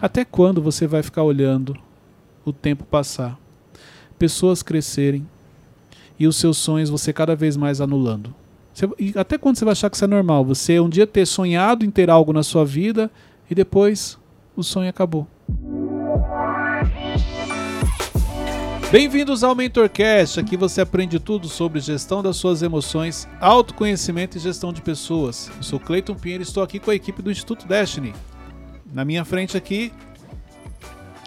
Até quando você vai ficar olhando o tempo passar, pessoas crescerem e os seus sonhos você cada vez mais anulando? Você- e até quando você vai achar que isso é normal? Você um dia ter sonhado em ter algo na sua vida e depois o sonho acabou. Bem-vindos ao MentorCast. Aqui você aprende tudo sobre gestão das suas emoções, autoconhecimento e gestão de pessoas. Eu sou Cleiton Pinheiro e estou aqui com a equipe do Instituto Destiny. Na minha frente aqui,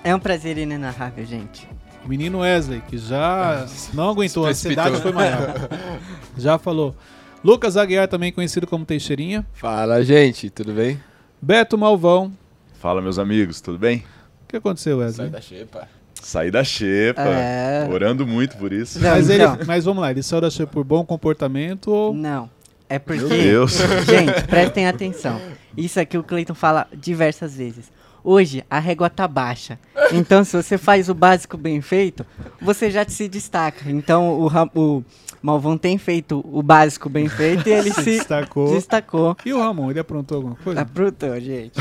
É um prazer inenarrável, gente. o menino Wesley, que já não aguentou, a ansiedade foi maior. Já falou. Lucas Aguiar, também conhecido como Teixeirinha. Fala, gente, tudo bem? Beto Malvão. Fala, meus amigos, tudo bem? O que aconteceu, Wesley? Sai da xepa. Saí da xepa, É. orando muito por isso. Não, Mas, ele, mas vamos lá, ele saiu da Xepa por bom comportamento ou. não. É porque. Meu Deus. Gente, prestem atenção. Isso aqui o Cleiton fala diversas vezes. Hoje a régua tá baixa. Então, se você faz o básico bem feito, você já se destaca. Então, o, Ra- o Malvão tem feito o básico bem feito e ele se se destacou. destacou. E o Ramon, ele aprontou alguma coisa? Aprontou, gente.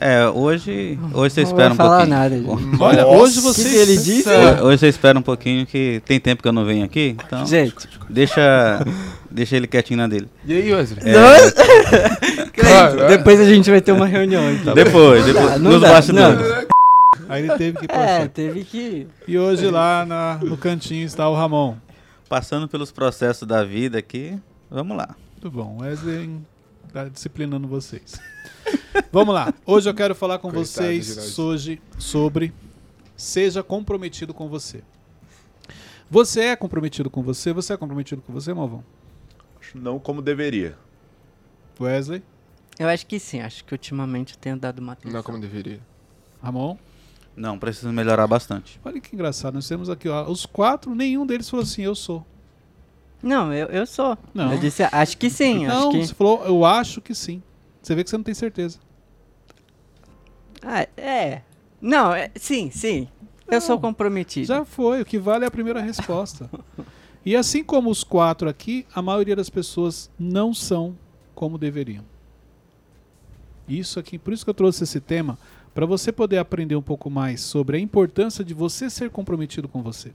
É, hoje, hoje você Não espera vou um falar pouquinho. nada. Olha, Nossa, hoje você. que ele disse? Hoje, hoje você espera um pouquinho que tem tempo que eu não venho aqui, então Gente, deixa, deixa ele quietinho na dele. E aí, Wesley? Cleiton, depois a gente vai ter uma reunião. Então. Depois, depois Não, não nos dá, bastidores. Aí ele teve que É, passar. teve que. E hoje lá na- no cantinho está o Ramon. Passando pelos processos da vida aqui, vamos lá. Muito bom, Wesley tá disciplinando vocês. Vamos lá. Hoje eu quero falar com Coitado vocês hoje sobre seja comprometido com você. Você é comprometido com você? Você é comprometido com você, Malvão? Acho Não como deveria. Wesley, Eu acho que sim, acho que ultimamente eu tenho dado uma atenção. Não como deveria. Ramon. Não, precisa melhorar bastante. Olha que engraçado, nós temos aqui, ó, os quatro, nenhum deles falou assim, eu sou. Não, eu, eu sou. Não. Eu disse, acho que sim, não, acho que... você falou, eu acho que sim. Você vê que você não tem certeza. Ah, é. Não, é, sim, sim. Eu sou comprometido. Já foi, o que vale é a primeira resposta. E assim como os quatro aqui, a maioria das pessoas não são como deveriam. Isso aqui, por isso que eu trouxe esse tema, para você poder aprender um pouco mais sobre a importância de você ser comprometido com você.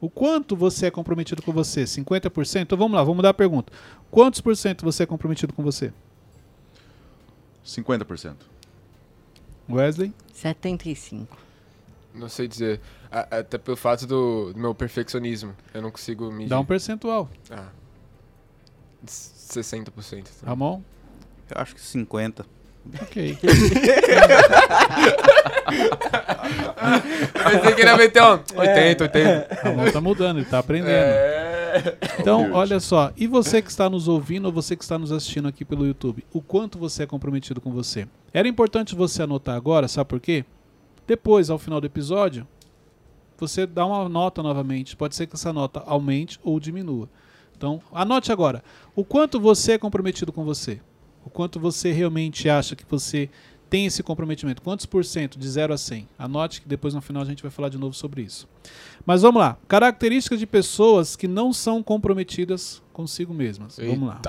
O quanto você é comprometido com você? 50%? Então vamos lá, vamos mudar a pergunta. Quantos por cento você é comprometido com você? 50%. Wesley? 75. Não sei dizer. A- Até pelo fato do, do meu perfeccionismo. Eu não consigo medir. Dá um percentual. Ah. 60%. também. Ramon? Eu acho que 50. Ok. Eu pensei que ele ia meter um 80, 80. Ramon tá mudando, ele tá aprendendo. É. Então, olha só, e você que está nos ouvindo ou você que está nos assistindo aqui pelo YouTube, o quanto você é comprometido com você? Era importante você anotar agora, sabe por quê? Depois, ao final do episódio, você dá uma nota novamente. Pode ser que essa nota aumente ou diminua. Então, anote agora. O quanto você é comprometido com você? O quanto você realmente acha que você tem esse comprometimento? Quantos por cento de 0 a 100? Anote que depois no final a gente vai falar de novo sobre isso. Mas vamos lá. Características de pessoas que não são comprometidas consigo mesmas. Vamos lá.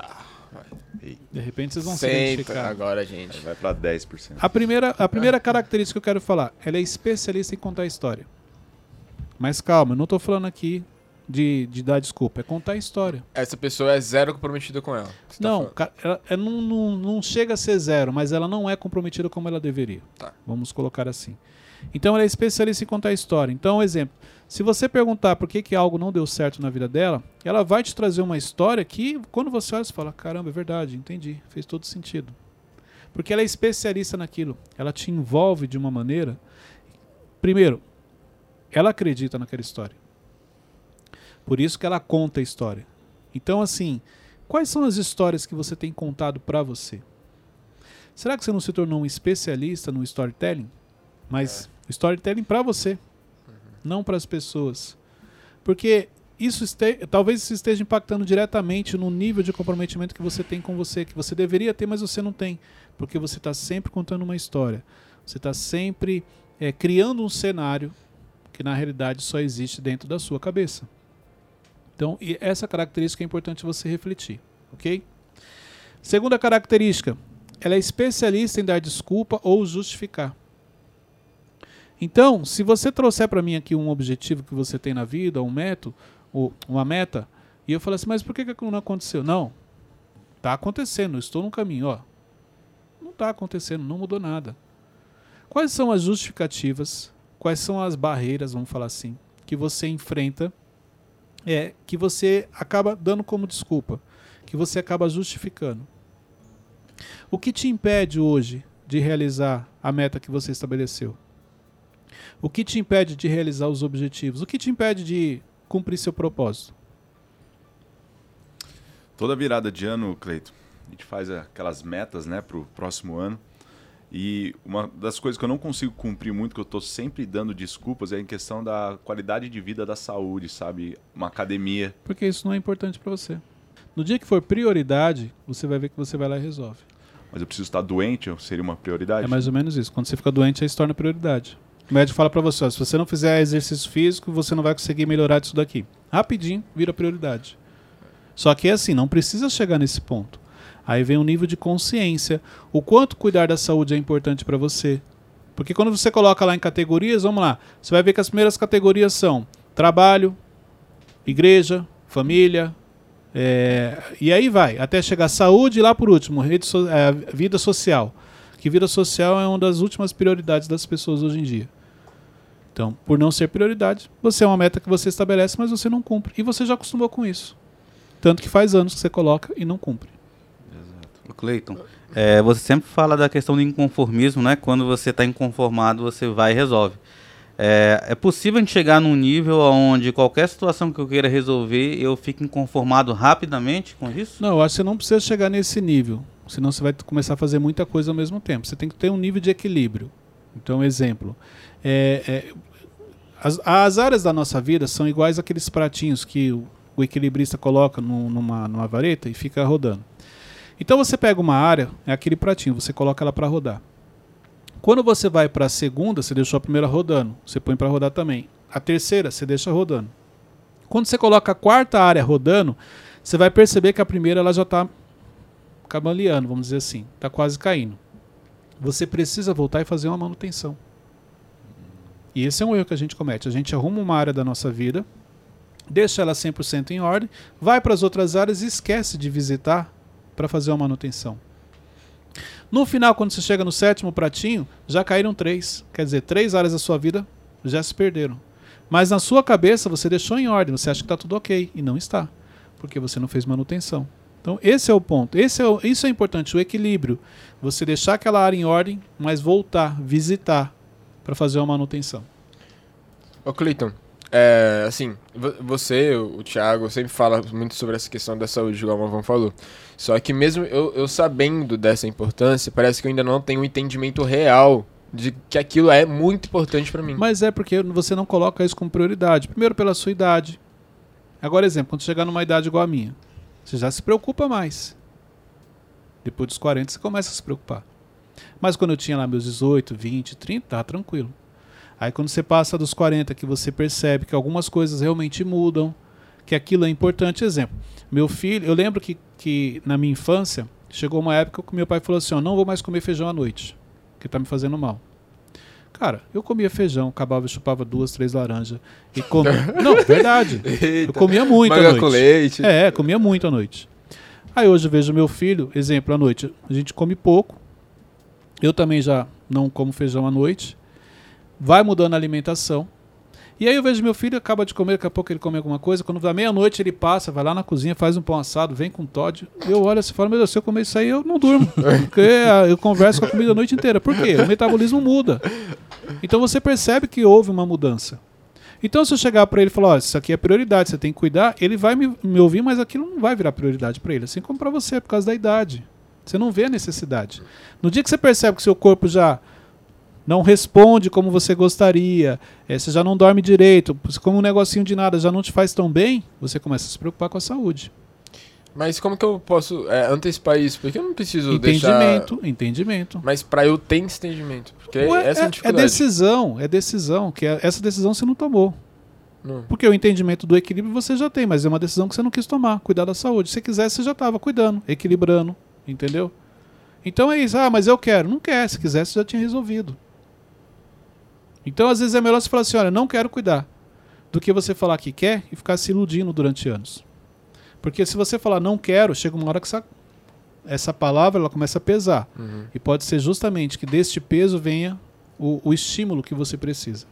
De repente vocês vão se Sempre identificar. agora, gente. Vai pra 10%. A primeira, a primeira característica que eu quero falar, ela é especialista em contar história. Mas calma, eu não tô falando aqui de, de dar desculpa, é contar a história. Essa pessoa é zero comprometida com ela. Tá não, ca- ela, ela não, não, não chega a ser zero, mas ela não é comprometida como ela deveria. Tá. Vamos colocar assim. Então ela é especialista em contar história. Então, exemplo. Se você perguntar por que, que algo não deu certo na vida dela, ela vai te trazer uma história que, quando você olha, você fala: caramba, é verdade, entendi, fez todo sentido. Porque ela é especialista naquilo. Ela te envolve de uma maneira. Primeiro, ela acredita naquela história. Por isso que ela conta a história. Então, assim, quais são as histórias que você tem contado para você? Será que você não se tornou um especialista no storytelling? Mas storytelling para você, não para as pessoas. Porque isso este- talvez isso esteja impactando diretamente no nível de comprometimento que você tem com você, que você deveria ter, mas você não tem. Porque você está sempre contando uma história. Você está sempre eh, criando um cenário que na realidade só existe dentro da sua cabeça. Então, essa característica é importante você refletir, ok? Segunda característica, ela é especialista em dar desculpa ou justificar. Então, se você trouxer para mim aqui um objetivo que você tem na vida, um método, ou uma meta, e eu falar assim, mas por que, que não aconteceu? Não, tá acontecendo, estou no caminho, ó. Não está acontecendo, não mudou nada. Quais são as justificativas, quais são as barreiras, vamos falar assim, que você enfrenta, é que você acaba dando como desculpa, que você acaba justificando? O que te impede hoje de realizar a meta que você estabeleceu? O que te impede de realizar os objetivos? O que te impede de cumprir seu propósito? Toda virada de ano, Cleito, a gente faz aquelas metas né, para o próximo ano. E uma das coisas que eu não consigo cumprir muito, que eu estou sempre dando desculpas, é em questão da qualidade de vida da saúde, sabe? Uma academia. Porque isso não é importante para você. No dia que for prioridade, você vai ver que você vai lá e resolve. Mas eu preciso estar doente, seria uma prioridade? É mais ou menos isso. Quando você fica doente, aí se torna prioridade. O médico fala para você, ó, se você não fizer exercício físico, você não vai conseguir melhorar disso daqui. Rapidinho, vira prioridade. Só que é assim, não precisa chegar nesse ponto. Aí vem um nível de consciência. O quanto cuidar da saúde é importante para você. Porque quando você coloca lá em categorias, vamos lá, você vai ver que as primeiras categorias são trabalho, igreja, família, é, e aí vai, até chegar saúde e lá por último, rede so, é, vida social. Que vida social é uma das últimas prioridades das pessoas hoje em dia. Então, por não ser prioridade, você é uma meta que você estabelece, mas você não cumpre. E você já acostumou com isso. Tanto que faz anos que você coloca e não cumpre. Cleiton, é, você sempre fala da questão do inconformismo, né? Quando você está inconformado, você vai e resolve. É, é, possível a gente chegar num nível onde qualquer situação que eu queira resolver, eu fique inconformado rapidamente com isso? Não, eu acho que você não precisa chegar nesse nível. Senão você vai começar a fazer muita coisa ao mesmo tempo. Você tem que ter um nível de equilíbrio. Então, exemplo. É, é, as, as, áreas da nossa vida são iguais àqueles pratinhos que o, o equilibrista coloca no, numa, numa vareta e fica rodando. Então você pega uma área, é aquele pratinho, você coloca ela para rodar. Quando você vai para a segunda, você deixou a primeira rodando, você põe para rodar também. A terceira, você deixa rodando. Quando você coloca a quarta área rodando, você vai perceber que a primeira ela já está cambaleando, vamos dizer assim, está quase caindo. Você precisa voltar e fazer uma manutenção. E esse é um erro que a gente comete. A gente arruma uma área da nossa vida, deixa ela 100% em ordem, vai para as outras áreas e esquece de visitar para fazer uma manutenção. No final, quando você chega no sétimo pratinho, já caíram três. Quer dizer, três áreas da sua vida já se perderam. Mas na sua cabeça você deixou em ordem, você acha que está tudo ok. E não está. Porque você não fez manutenção. Então, esse é o ponto. Esse é o, isso é importante, o equilíbrio. Você deixar aquela área em ordem, mas voltar, visitar, para fazer uma manutenção. Ô, Cleiton, é, assim, você, o Thiago, sempre fala muito sobre essa questão da saúde, igual o Mavão falou. Só que mesmo eu, eu sabendo dessa importância, parece que eu ainda não tenho um entendimento real de que aquilo é muito importante para mim. Mas é porque você não coloca isso como prioridade. Primeiro pela sua idade. Agora, exemplo, quando chegar numa idade igual a minha, você já se preocupa mais. Depois dos 40 você começa a se preocupar. Mas quando eu tinha lá meus 18, 20, 30, tá tranquilo. Aí quando você passa dos 40, que você percebe que algumas coisas realmente mudam, que aquilo é importante. Exemplo, meu filho, eu lembro que, que na minha infância, chegou uma época que meu pai falou assim: ó, não vou mais comer feijão à noite, que tá me fazendo mal. Cara, eu comia feijão, acabava, chupava duas, três laranjas. E comia. não, verdade. Eita, eu comia muito à noite. com leite. É, comia muito à noite. Aí hoje eu vejo meu filho, exemplo, à noite, a gente come pouco. Eu também já não como feijão à noite vai mudando a alimentação. E aí eu vejo meu filho acaba de comer, daqui a pouco ele come alguma coisa. Quando dá meia-noite, ele passa, vai lá na cozinha, faz um pão assado, vem com Todd. Eu olho assim e falo, meu Deus, se eu comer isso aí, eu não durmo. Porque ah, eu converso com a comida a noite inteira. Por quê? O metabolismo muda. Então você percebe que houve uma mudança. Então, se eu chegar para ele e falar, oh, isso aqui é prioridade, você tem que cuidar, ele vai me, me ouvir, mas aquilo não vai virar prioridade para ele. Assim como para você, por causa da idade. Você não vê a necessidade. No dia que você percebe que seu corpo já não responde como você gostaria, é, você já não dorme direito, como um negocinho de nada já não te faz tão bem, você começa a se preocupar com a saúde. Mas como que eu posso é, antecipar isso? Porque eu não preciso entendimento, deixar... Entendimento, Mas para eu ter esse entendimento. Porque Ué, essa é, é dificuldade. decisão, é decisão, que é, essa decisão você não tomou. Não. Porque o entendimento do equilíbrio você já tem, mas é uma decisão que você não quis tomar, cuidar da saúde. Se quisesse, você já estava cuidando, equilibrando, entendeu? Então é isso, ah, mas eu quero. Não quer, se quisesse, já tinha resolvido. Então, às vezes, é melhor você falar assim: olha, não quero cuidar, do que você falar que quer e ficar se iludindo durante anos. Porque se você falar não quero, chega uma hora que essa, essa palavra ela começa a pesar. Uhum. E pode ser justamente que deste peso venha o, o estímulo que você precisa.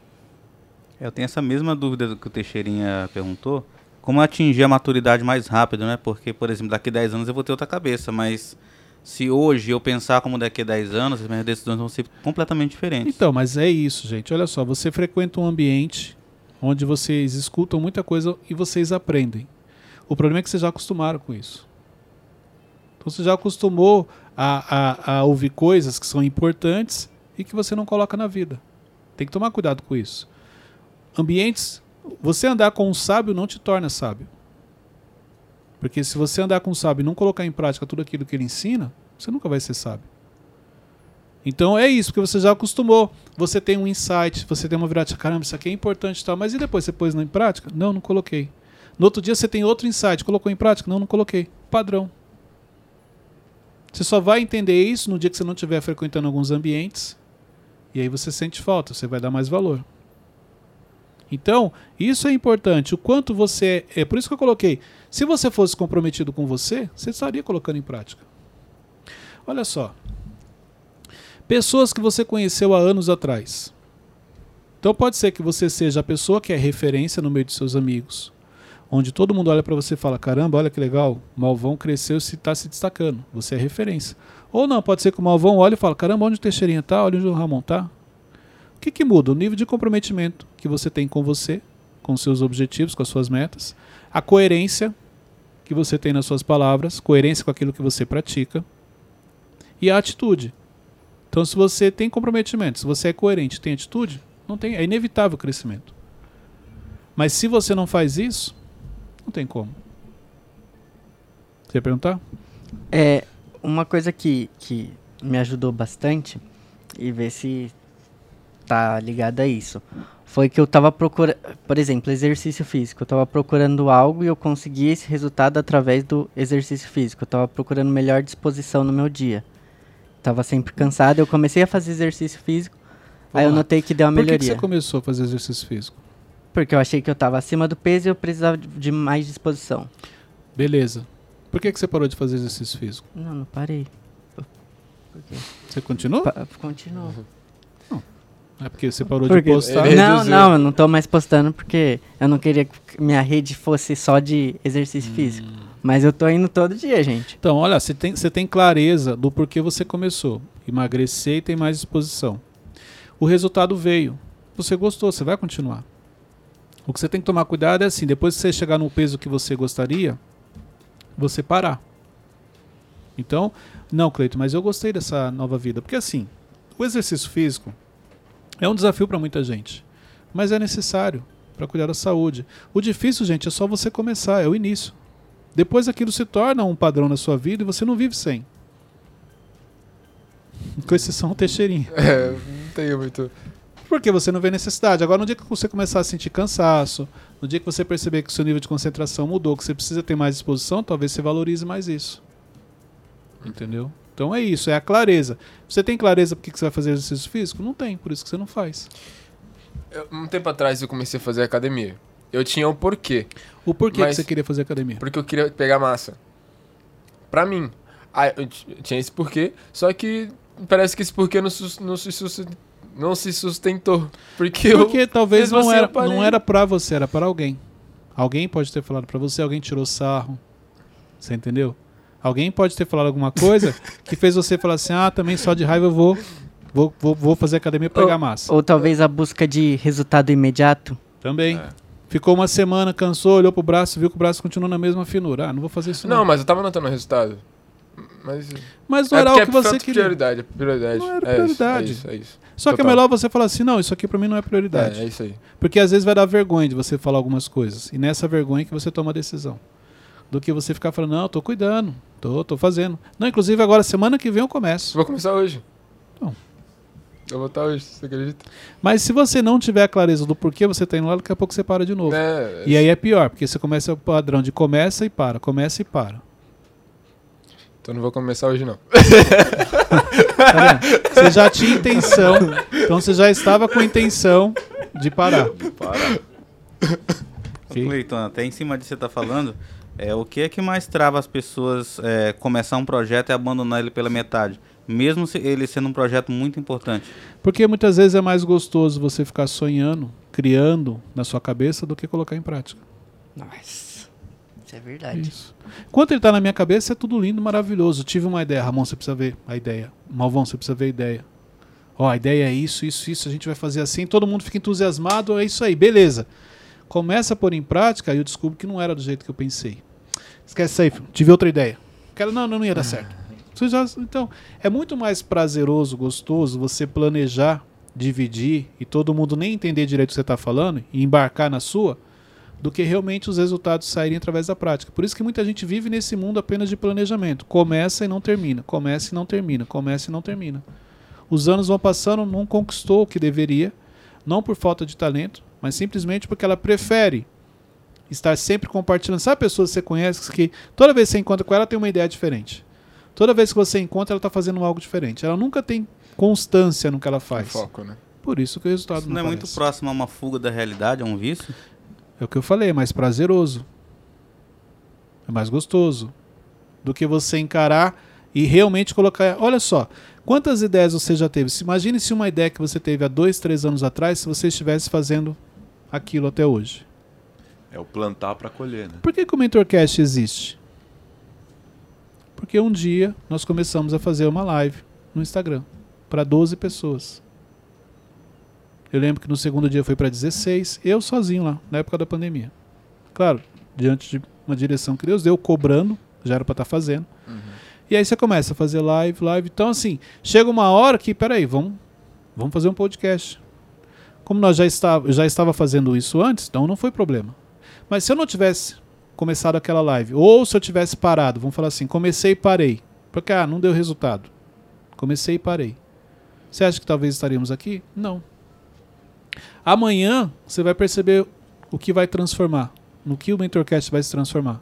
Eu tenho essa mesma dúvida que o Teixeirinha perguntou. Como atingir a maturidade mais rápido, né? Porque, por exemplo, daqui a 10 anos eu vou ter outra cabeça, mas se hoje eu pensar como daqui a 10 anos, as minhas decisões vão ser completamente diferentes. Então, mas é isso, gente. Olha só, você frequenta um ambiente onde vocês escutam muita coisa e vocês aprendem. O problema é que vocês já acostumaram com isso. Então você já acostumou a, a, a ouvir coisas que são importantes e que você não coloca na vida. Tem que tomar cuidado com isso. Ambientes. Você andar com um sábio não te torna sábio. Porque se você andar com um sábio e não colocar em prática tudo aquilo que ele ensina, você nunca vai ser sábio. Então é isso, porque você já acostumou. Você tem um insight, você tem uma virada, caramba, isso aqui é importante e tal, mas e depois você pôs em prática? Não, não coloquei. No outro dia você tem outro insight, colocou em prática? Não, não coloquei. Padrão. Você só vai entender isso no dia que você não estiver frequentando alguns ambientes. E aí você sente falta, você vai dar mais valor. Então, isso é importante. O quanto você. É por isso que eu coloquei. Se você fosse comprometido com você, você estaria colocando em prática. Olha só. Pessoas que você conheceu há anos atrás. Então pode ser que você seja a pessoa que é referência no meio de seus amigos. Onde todo mundo olha para você e fala: caramba, olha que legal, Malvão cresceu e está se destacando. Você é referência. Ou não, pode ser que o Malvão olhe e fale: caramba, onde o Teixeirinha está? Olha onde o Ramon está. O que, que muda? O nível de comprometimento que você tem com você, com seus objetivos, com as suas metas, a coerência que você tem nas suas palavras, coerência com aquilo que você pratica e a atitude. Então, se você tem comprometimento, se você é coerente, tem atitude, não tem, é inevitável o crescimento. Mas se você não faz isso, não tem como. Você ia perguntar? É, uma coisa que, que me ajudou bastante, e ver se tá ligada a isso, foi que eu tava procurando, por exemplo, exercício físico. Eu tava procurando algo e eu consegui esse resultado através do exercício físico. Eu tava procurando melhor disposição no meu dia. Tava sempre cansado, eu comecei a fazer exercício físico, aí eu lá. notei que deu uma Por que, que melhoria. você começou a fazer exercício físico? Porque eu achei que eu tava acima do peso e eu precisava de- mais disposição. Beleza. Por que, que você parou de fazer exercício físico? Não, não parei. Por quê? Você continuou? Pa continua. É porque você parou Por de postar. Não, não, eu não tô mais postando porque eu não queria que minha rede fosse só de exercício físico. Mas eu tô indo todo dia, gente. Então, olha, você tem, você tem clareza do porquê você começou. Emagrecer e tem mais disposição. O resultado veio. Você gostou, você vai continuar. O que você tem que tomar cuidado é assim, depois que você chegar no peso que você gostaria, você parar. Então, não, Cleito, mas eu gostei dessa nova vida. Porque assim, o exercício físico é um desafio para muita gente. Mas é necessário para cuidar da saúde. O difícil, gente, é só você começar, é o início. Depois aquilo se torna um padrão na sua vida e você não vive sem. Com exceção do Teixeirinha. É, não tenho muito. Porque você não vê necessidade. Agora, no dia que você começar a sentir cansaço, no dia que você perceber que o seu nível de concentração mudou, que você precisa ter mais disposição, talvez você valorize mais isso. Entendeu? Então é isso, é a clareza. Você tem clareza por que você vai fazer exercício físico? Não tem, por isso que você não faz. Eu- um tempo atrás eu comecei a fazer academia. Eu tinha um porquê. O porquê que você queria fazer academia? Porque eu queria pegar massa. Pra mim. Ah, eu eu tinha esse porquê, só que parece que esse porquê não, não se, sus- não se sustentou. Porque, eu. Porque talvez mesmo não assim era, eu não era pra você, era para alguém. Alguém pode ter falado pra você, alguém tirou sarro. Você entendeu? Alguém pode ter falado alguma coisa que fez você falar assim: ah, também só de raiva eu vou, vou, vou, vou fazer academia pra pegar massa. Ou talvez a busca de resultado imediato. Também. É. Ficou uma semana, cansou, olhou pro braço, viu que o braço continuou na mesma finura. Ah, não vou fazer isso não. Não, mas eu tava notando o resultado. Mas. Mas não é era o que é você falta de queria. prioridade, prioridade. Não era É isso, prioridade. É isso, é isso. Só que é Total. melhor você falar assim: não, isso aqui pra mim não é prioridade. É, é isso aí. Porque às vezes vai dar vergonha de você falar algumas coisas. E nessa vergonha que você toma a decisão. Do que você ficar falando, não, eu tô cuidando, tô, tô fazendo. Não, inclusive agora, semana que vem eu começo. Vou começar hoje. Bom. Eu vou estar hoje, você acredita? Mas se você não tiver a clareza do porquê você tá indo lá, daqui a pouco você para de novo. É, E aí é pior, porque você começa o padrão de começa e para, começa e para. Então não vou começar hoje não. Tá? Você já tinha intenção, então você já estava com intenção de parar. Para. Ok? Cleiton, até em cima de você tá falando, é, o que é que mais trava as pessoas é, começar um projeto e abandonar ele pela metade? Mesmo se ele sendo um projeto muito importante. Porque muitas vezes é mais gostoso você ficar sonhando, criando na sua cabeça do que colocar em prática. Nossa. Isso é verdade. Isso. Enquanto ele tá na minha cabeça, é tudo lindo, maravilhoso. Tive uma ideia. Ramon, você precisa ver a ideia. Malvão, você precisa ver a ideia. Ó, a ideia é isso, isso, isso. A gente vai fazer assim. Todo mundo fica entusiasmado. É isso aí, beleza. Começa a pôr em prática e eu descubro que não era do jeito que eu pensei. Esquece isso aí, filho. tive outra ideia. Quero, não, não, não ia dar certo. Então, é muito mais prazeroso, gostoso você planejar, dividir e todo mundo nem entender direito o que você está falando e embarcar na sua, do que realmente os resultados saírem através da prática. Por isso que muita gente vive nesse mundo apenas de planejamento. Começa e não termina, começa e não termina, começa e não termina. Os anos vão passando, não conquistou o que deveria, não por falta de talento, mas simplesmente porque ela prefere estar sempre compartilhando. Sabe pessoas que você conhece que toda vez que você encontra com ela tem uma ideia diferente. Toda vez que você encontra ela está fazendo algo diferente. Ela nunca tem constância no que ela faz. Foco, né? Por isso que o resultado Isso não, não é muito próximo a uma fuga da realidade, a um vício? É o que eu falei, é mais prazeroso. É mais gostoso. Do que você encarar e realmente colocar. Olha só, quantas ideias você já teve? Se- Imagine se uma ideia que você teve há dois, três anos atrás, se você estivesse fazendo aquilo até hoje. É o plantar para colher, né? Por que, que o Mentorcast existe? Porque um dia nós começamos a fazer uma live no Instagram para 12 pessoas. Eu lembro que no segundo dia foi para 16, eu sozinho lá, na época da pandemia. Claro, diante de uma direção que Deus deu, cobrando, já era para estar fazendo. E aí você começa a fazer live, live. Então, assim, chega uma hora que, peraí, vamos, vamos fazer um podcast. Como nós já estava, já estava fazendo isso antes, então não foi problema. Mas se eu não tivesse começado aquela live, ou se eu tivesse parado, vamos falar assim, comecei e parei, porque ah, não deu resultado. Comecei e parei. Você acha que talvez estaríamos aqui? Não. Amanhã você vai perceber o que vai transformar, no que o Mentorcast vai se transformar.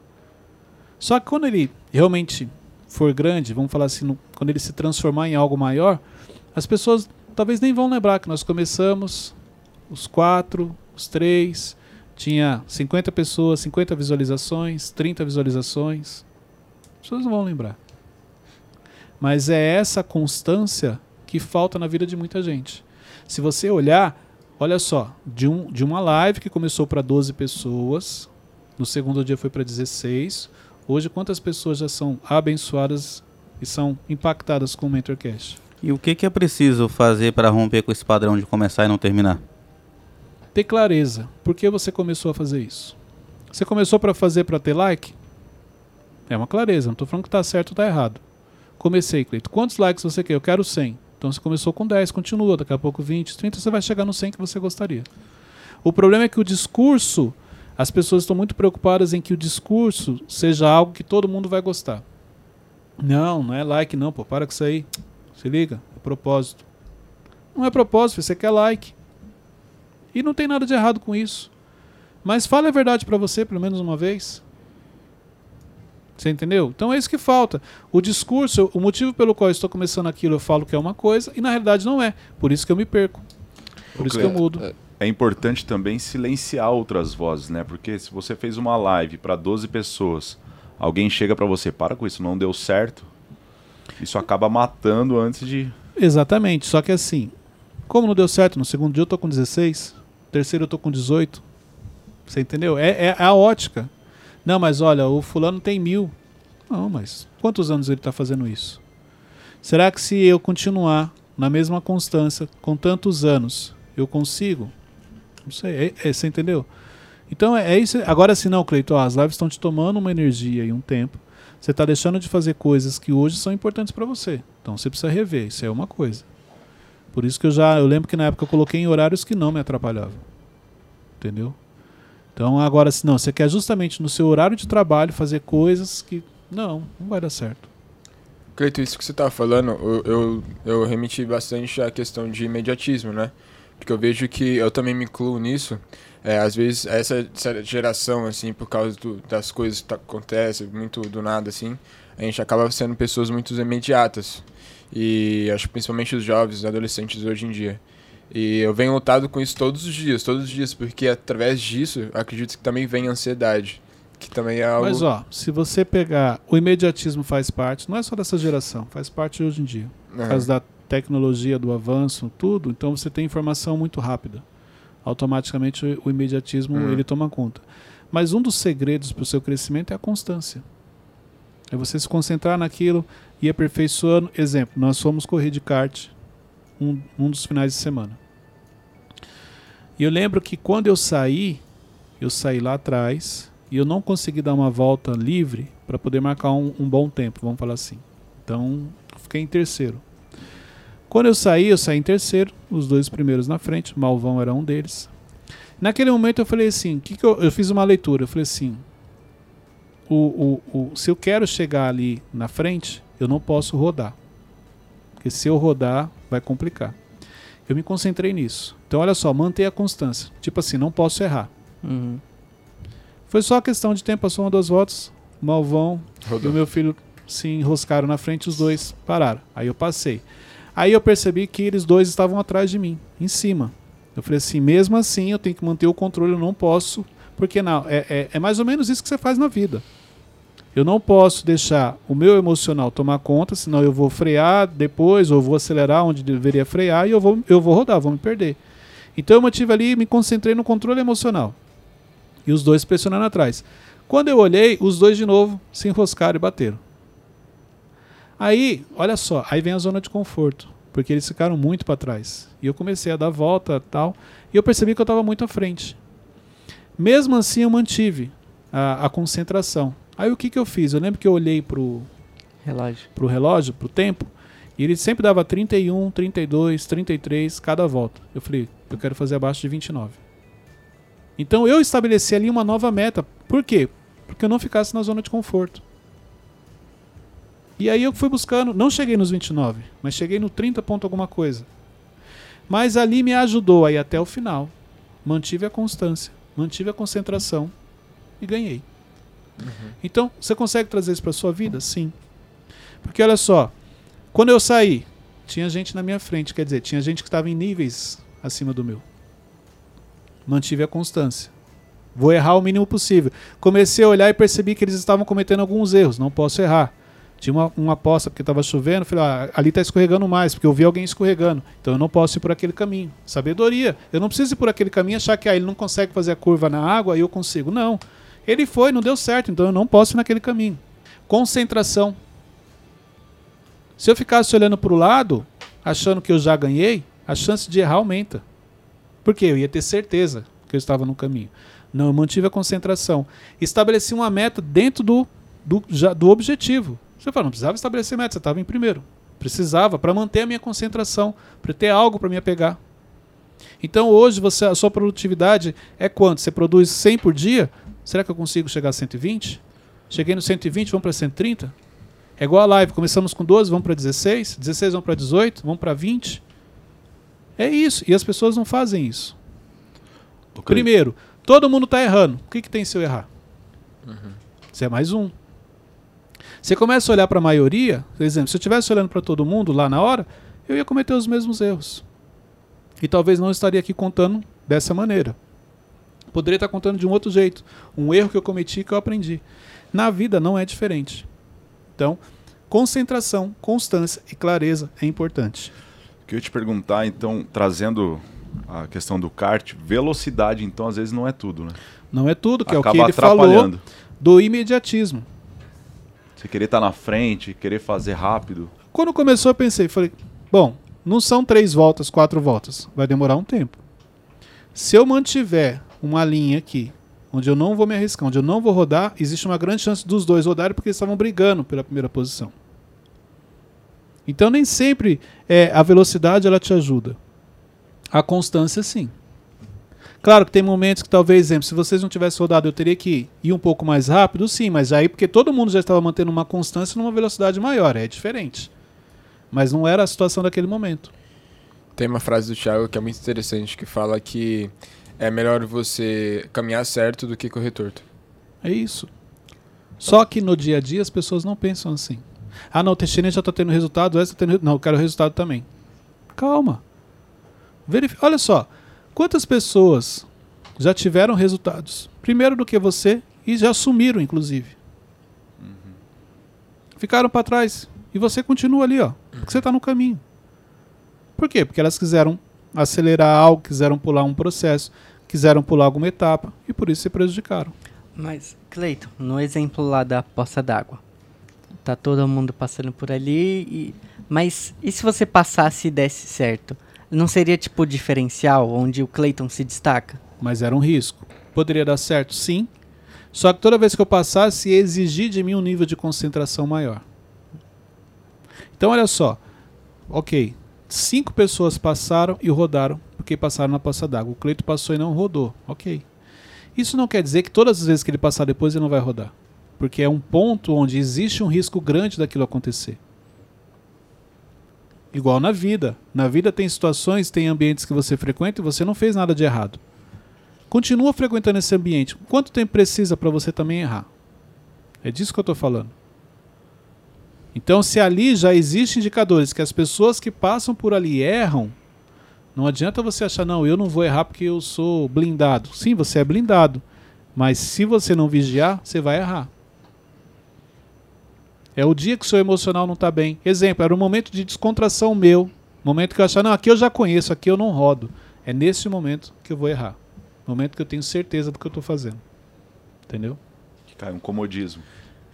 Só que quando ele realmente for grande, vamos falar assim, no- quando ele se transformar em algo maior, as pessoas talvez nem vão lembrar que nós começamos os quatro, os três, tinha 50 pessoas, 50 visualizações, 30 visualizações. As pessoas não vão lembrar. Mas é essa constância que falta na vida de muita gente. Se você olhar, olha só, de, um, de uma live que começou para 12 pessoas, no segundo dia foi para 16, hoje quantas pessoas já são abençoadas e são impactadas com o MentorCast? E o que, que é preciso fazer para romper com esse padrão de começar e não terminar? Ter clareza. Por que você começou a fazer isso? Você começou para fazer para ter like? É uma clareza, não estou falando que está certo ou está errado. Comecei, Cleito. Quantos likes você quer? Eu quero 100. Então você começou com 10, continua, daqui a pouco 20, 30, você vai chegar no 100 que você gostaria. O problema é que o discurso, as pessoas estão muito preocupadas em que o discurso seja algo que todo mundo vai gostar. Não, não é like não, pô, para com isso aí. Se liga, é propósito. Não é propósito, você quer like. E não tem nada de errado com isso. Mas fale a verdade pra você pelo menos uma vez. Você entendeu? Então é isso que falta. O discurso, o motivo pelo qual eu estou começando aquilo, eu falo que é uma coisa e na realidade não é. Por isso que eu me perco. Por Ô, isso que eu mudo. É importante também silenciar outras vozes, né? Porque se você fez uma live para 12 pessoas, alguém chega para você, para com isso, não deu certo. Isso acaba matando antes de Exatamente. Só que assim, como não deu certo, no segundo dia eu tô com 16, no terceiro eu tô com 18. Você entendeu? É, é a ótica. Não, mas olha, o fulano tem mil. Não, mas quantos anos ele está fazendo isso? Será que se eu continuar na mesma constância, com tantos anos, eu consigo? Não sei. É, é- você entendeu? Então é, é isso. Agora sim, não, Cleiton, as lives estão te tomando uma energia e um tempo. Você está deixando de fazer coisas que hoje são importantes para você. Então você precisa rever. Isso é uma coisa. Por isso que eu já. Eu lembro que na época eu coloquei em horários que não me atrapalhavam. Entendeu? Então agora, se não, você quer justamente no seu horário de trabalho fazer coisas que. Não, não vai dar certo. Cleito, isso que você tava falando, eu, eu, eu remeti bastante à questão de imediatismo, né? Porque eu vejo que eu também me incluo nisso. É, às vezes, essa essa geração, assim, por causa do- das coisas que tá- acontecem muito do nada, assim, a gente acaba sendo pessoas muito imediatas. E acho que principalmente os jovens, os adolescentes hoje em dia. E eu venho lutado com isso todos os dias, todos os dias, porque através disso, acredito que também vem a ansiedade, que também é algo... Mas ó, se você pegar, o imediatismo faz parte, não é só dessa geração, faz parte hoje em dia. Por Aham. causa da tecnologia, do avanço, tudo, então você tem informação muito rápida. Automaticamente o- o imediatismo Uhum. ele toma conta. Mas um dos segredos para o seu crescimento é a constância. É você se concentrar naquilo e aperfeiçoando. Exemplo, nós fomos correr de kart um, um dos finais de semana. E eu lembro que quando eu saí, eu saí lá atrás e eu não consegui dar uma volta livre para poder marcar um, um bom tempo, vamos falar assim. Então, fiquei em terceiro. Quando eu saí, eu saí em terceiro, os dois primeiros na frente, Malvão era um deles. Naquele momento eu falei assim, que que eu, eu fiz uma leitura, eu falei assim, o, o, o, se eu quero chegar ali na frente, eu não posso rodar. Porque se eu rodar, vai complicar. Eu me concentrei nisso. Então, olha só, manter a constância. Tipo assim, não posso errar. Uhum. Foi só questão de tempo, passou uma duas voltas, o Malvão e Rodou. o meu filho se enroscaram na frente, os dois pararam. Aí eu passei. Aí eu percebi que eles dois estavam atrás de mim, em cima. Eu falei assim, mesmo assim eu tenho que manter o controle, eu não posso, porque não, é, é, é mais ou menos isso que você faz na vida. Eu não posso deixar o meu emocional tomar conta, senão eu vou frear depois, ou vou acelerar onde deveria frear e eu vou, eu vou rodar, vou me perder. Então eu mantive ali me concentrei no controle emocional. E os dois pressionando atrás. Quando eu olhei, os dois de novo se enroscaram e bateram. Aí, olha só, aí vem a zona de conforto, porque eles ficaram muito para trás. E eu comecei a dar volta tal, e eu percebi que eu estava muito à frente. Mesmo assim, eu mantive a, a concentração. Aí o que, que eu fiz? Eu lembro que eu olhei pro, Relógio. pro relógio, pro tempo, e ele sempre dava 31, 32, 33 cada volta. Eu falei, eu quero fazer abaixo de 29. Então eu estabeleci ali uma nova meta. Por quê? Porque eu não ficasse na zona de conforto. E aí eu fui buscando, não cheguei nos 29, mas cheguei no 30 ponto alguma coisa. Mas ali me ajudou aí até o final. Mantive a constância, mantive a concentração e ganhei. Então, você consegue trazer isso para sua vida? Sim. Porque olha só, quando eu saí, tinha gente na minha frente, quer dizer, tinha gente que estava em níveis acima do meu. Mantive a constância. Vou errar o mínimo possível. Comecei a olhar e percebi que eles estavam cometendo alguns erros. Não posso errar. Tinha uma, uma aposta porque estava chovendo. Falei, ah, ali está escorregando mais, porque eu vi alguém escorregando. Então eu não posso ir por aquele caminho. Sabedoria. Eu não preciso ir por aquele caminho achar que ah, ele não consegue fazer a curva na água e eu consigo. Não. Ele foi, não deu certo, então eu não posso ir naquele caminho. Concentração. Se eu ficasse olhando para o lado, achando que eu já ganhei, a chance de errar aumenta. Porque eu ia ter certeza que eu estava no caminho. Não, eu mantive a concentração. Estabeleci uma meta dentro do, do, já, do objetivo. Você fala, não precisava estabelecer meta, você estava em primeiro. Precisava para manter a minha concentração, para ter algo para me apegar. Então hoje você, a sua produtividade é quanto? Você produz 100 por dia? Será que eu consigo chegar a 120? Cheguei no 120, vamos para 130? É igual a live, começamos com 12, vamos para 16, 16 vamos para 18, vamos para 20. É isso, e as pessoas não fazem isso. Cleiton, Primeiro, todo mundo está errando. O que, que tem se eu errar? Você é mais um. Você começa a olhar para a maioria, por exemplo, se eu estivesse olhando para todo mundo lá na hora, eu ia cometer os mesmos erros. E talvez não estaria aqui contando dessa maneira. Poderia estar contando de um outro jeito. Um erro que eu cometi que eu aprendi. Na vida não é diferente. Então, concentração, constância e clareza é importante. O que eu ia te perguntar, então, trazendo a questão do kart, velocidade, então, às vezes não é tudo, né? Não é tudo, que é o Acaba que ele falou do imediatismo. Você querer estar na frente, querer fazer rápido. Quando começou, eu pensei, falei, bom, não são três voltas, quatro voltas, vai demorar um tempo. Se eu mantiver uma linha aqui, onde eu não vou me arriscar, onde eu não vou rodar, existe uma grande chance dos dois rodarem porque eles estavam brigando pela primeira posição. Então nem sempre é, a velocidade ela te ajuda. A constância sim. Claro que tem momentos que talvez, exemplo, se vocês não tivessem rodado, eu teria que ir um pouco mais rápido, sim, mas aí porque todo mundo já estava mantendo uma constância numa velocidade maior, é diferente. Mas não era a situação daquele momento. Tem uma frase do Thiago que é muito interessante, que fala que é melhor você caminhar certo do que correr torto. É isso. Só que no dia a dia as pessoas não pensam assim. Ah, não, o Teixeira já está tendo resultado, essa tá tendo. Não, eu quero resultado também. Calma. Verif... Olha só. Quantas pessoas já tiveram resultados? Primeiro do que você e já sumiram, inclusive. Ficaram para trás. E você continua ali, ó. Porque você está no caminho. Por quê? Porque elas quiseram acelerar algo, quiseram pular um processo, quiseram pular alguma etapa e por isso se prejudicaram. Mas, Cleiton, no exemplo lá da poça d'água, tá todo mundo passando por ali, e... mas e se você passasse e desse certo? Não seria tipo diferencial, onde o Cleiton se destaca? Mas era um risco. Poderia dar certo? Sim. Só que toda vez que eu passasse, ia exigir de mim um nível de concentração maior. Então, olha só. Ok. Cinco pessoas passaram e rodaram porque passaram na poça d'água. O Cleito passou e não rodou. Ok. Isso não quer dizer que todas as vezes que ele passar depois ele não vai rodar. Porque é um ponto onde existe um risco grande daquilo acontecer. Igual na vida. Na vida tem situações, tem ambientes que você frequenta e você não fez nada de errado. Continua frequentando esse ambiente. Quanto tempo precisa para você também errar? É disso que eu estou falando. Então, se ali já existem indicadores que as pessoas que passam por ali erram, não adianta você achar, não, eu não vou errar porque eu sou blindado. Sim, você é blindado. Mas se você não vigiar, você vai errar. É o dia que o seu emocional não está bem. Exemplo, era um momento de descontração meu. Momento que eu achava, não, aqui eu já conheço, aqui eu não rodo. É nesse momento que eu vou errar. Momento que eu tenho certeza do que eu estou fazendo. Entendeu? Que cai um comodismo.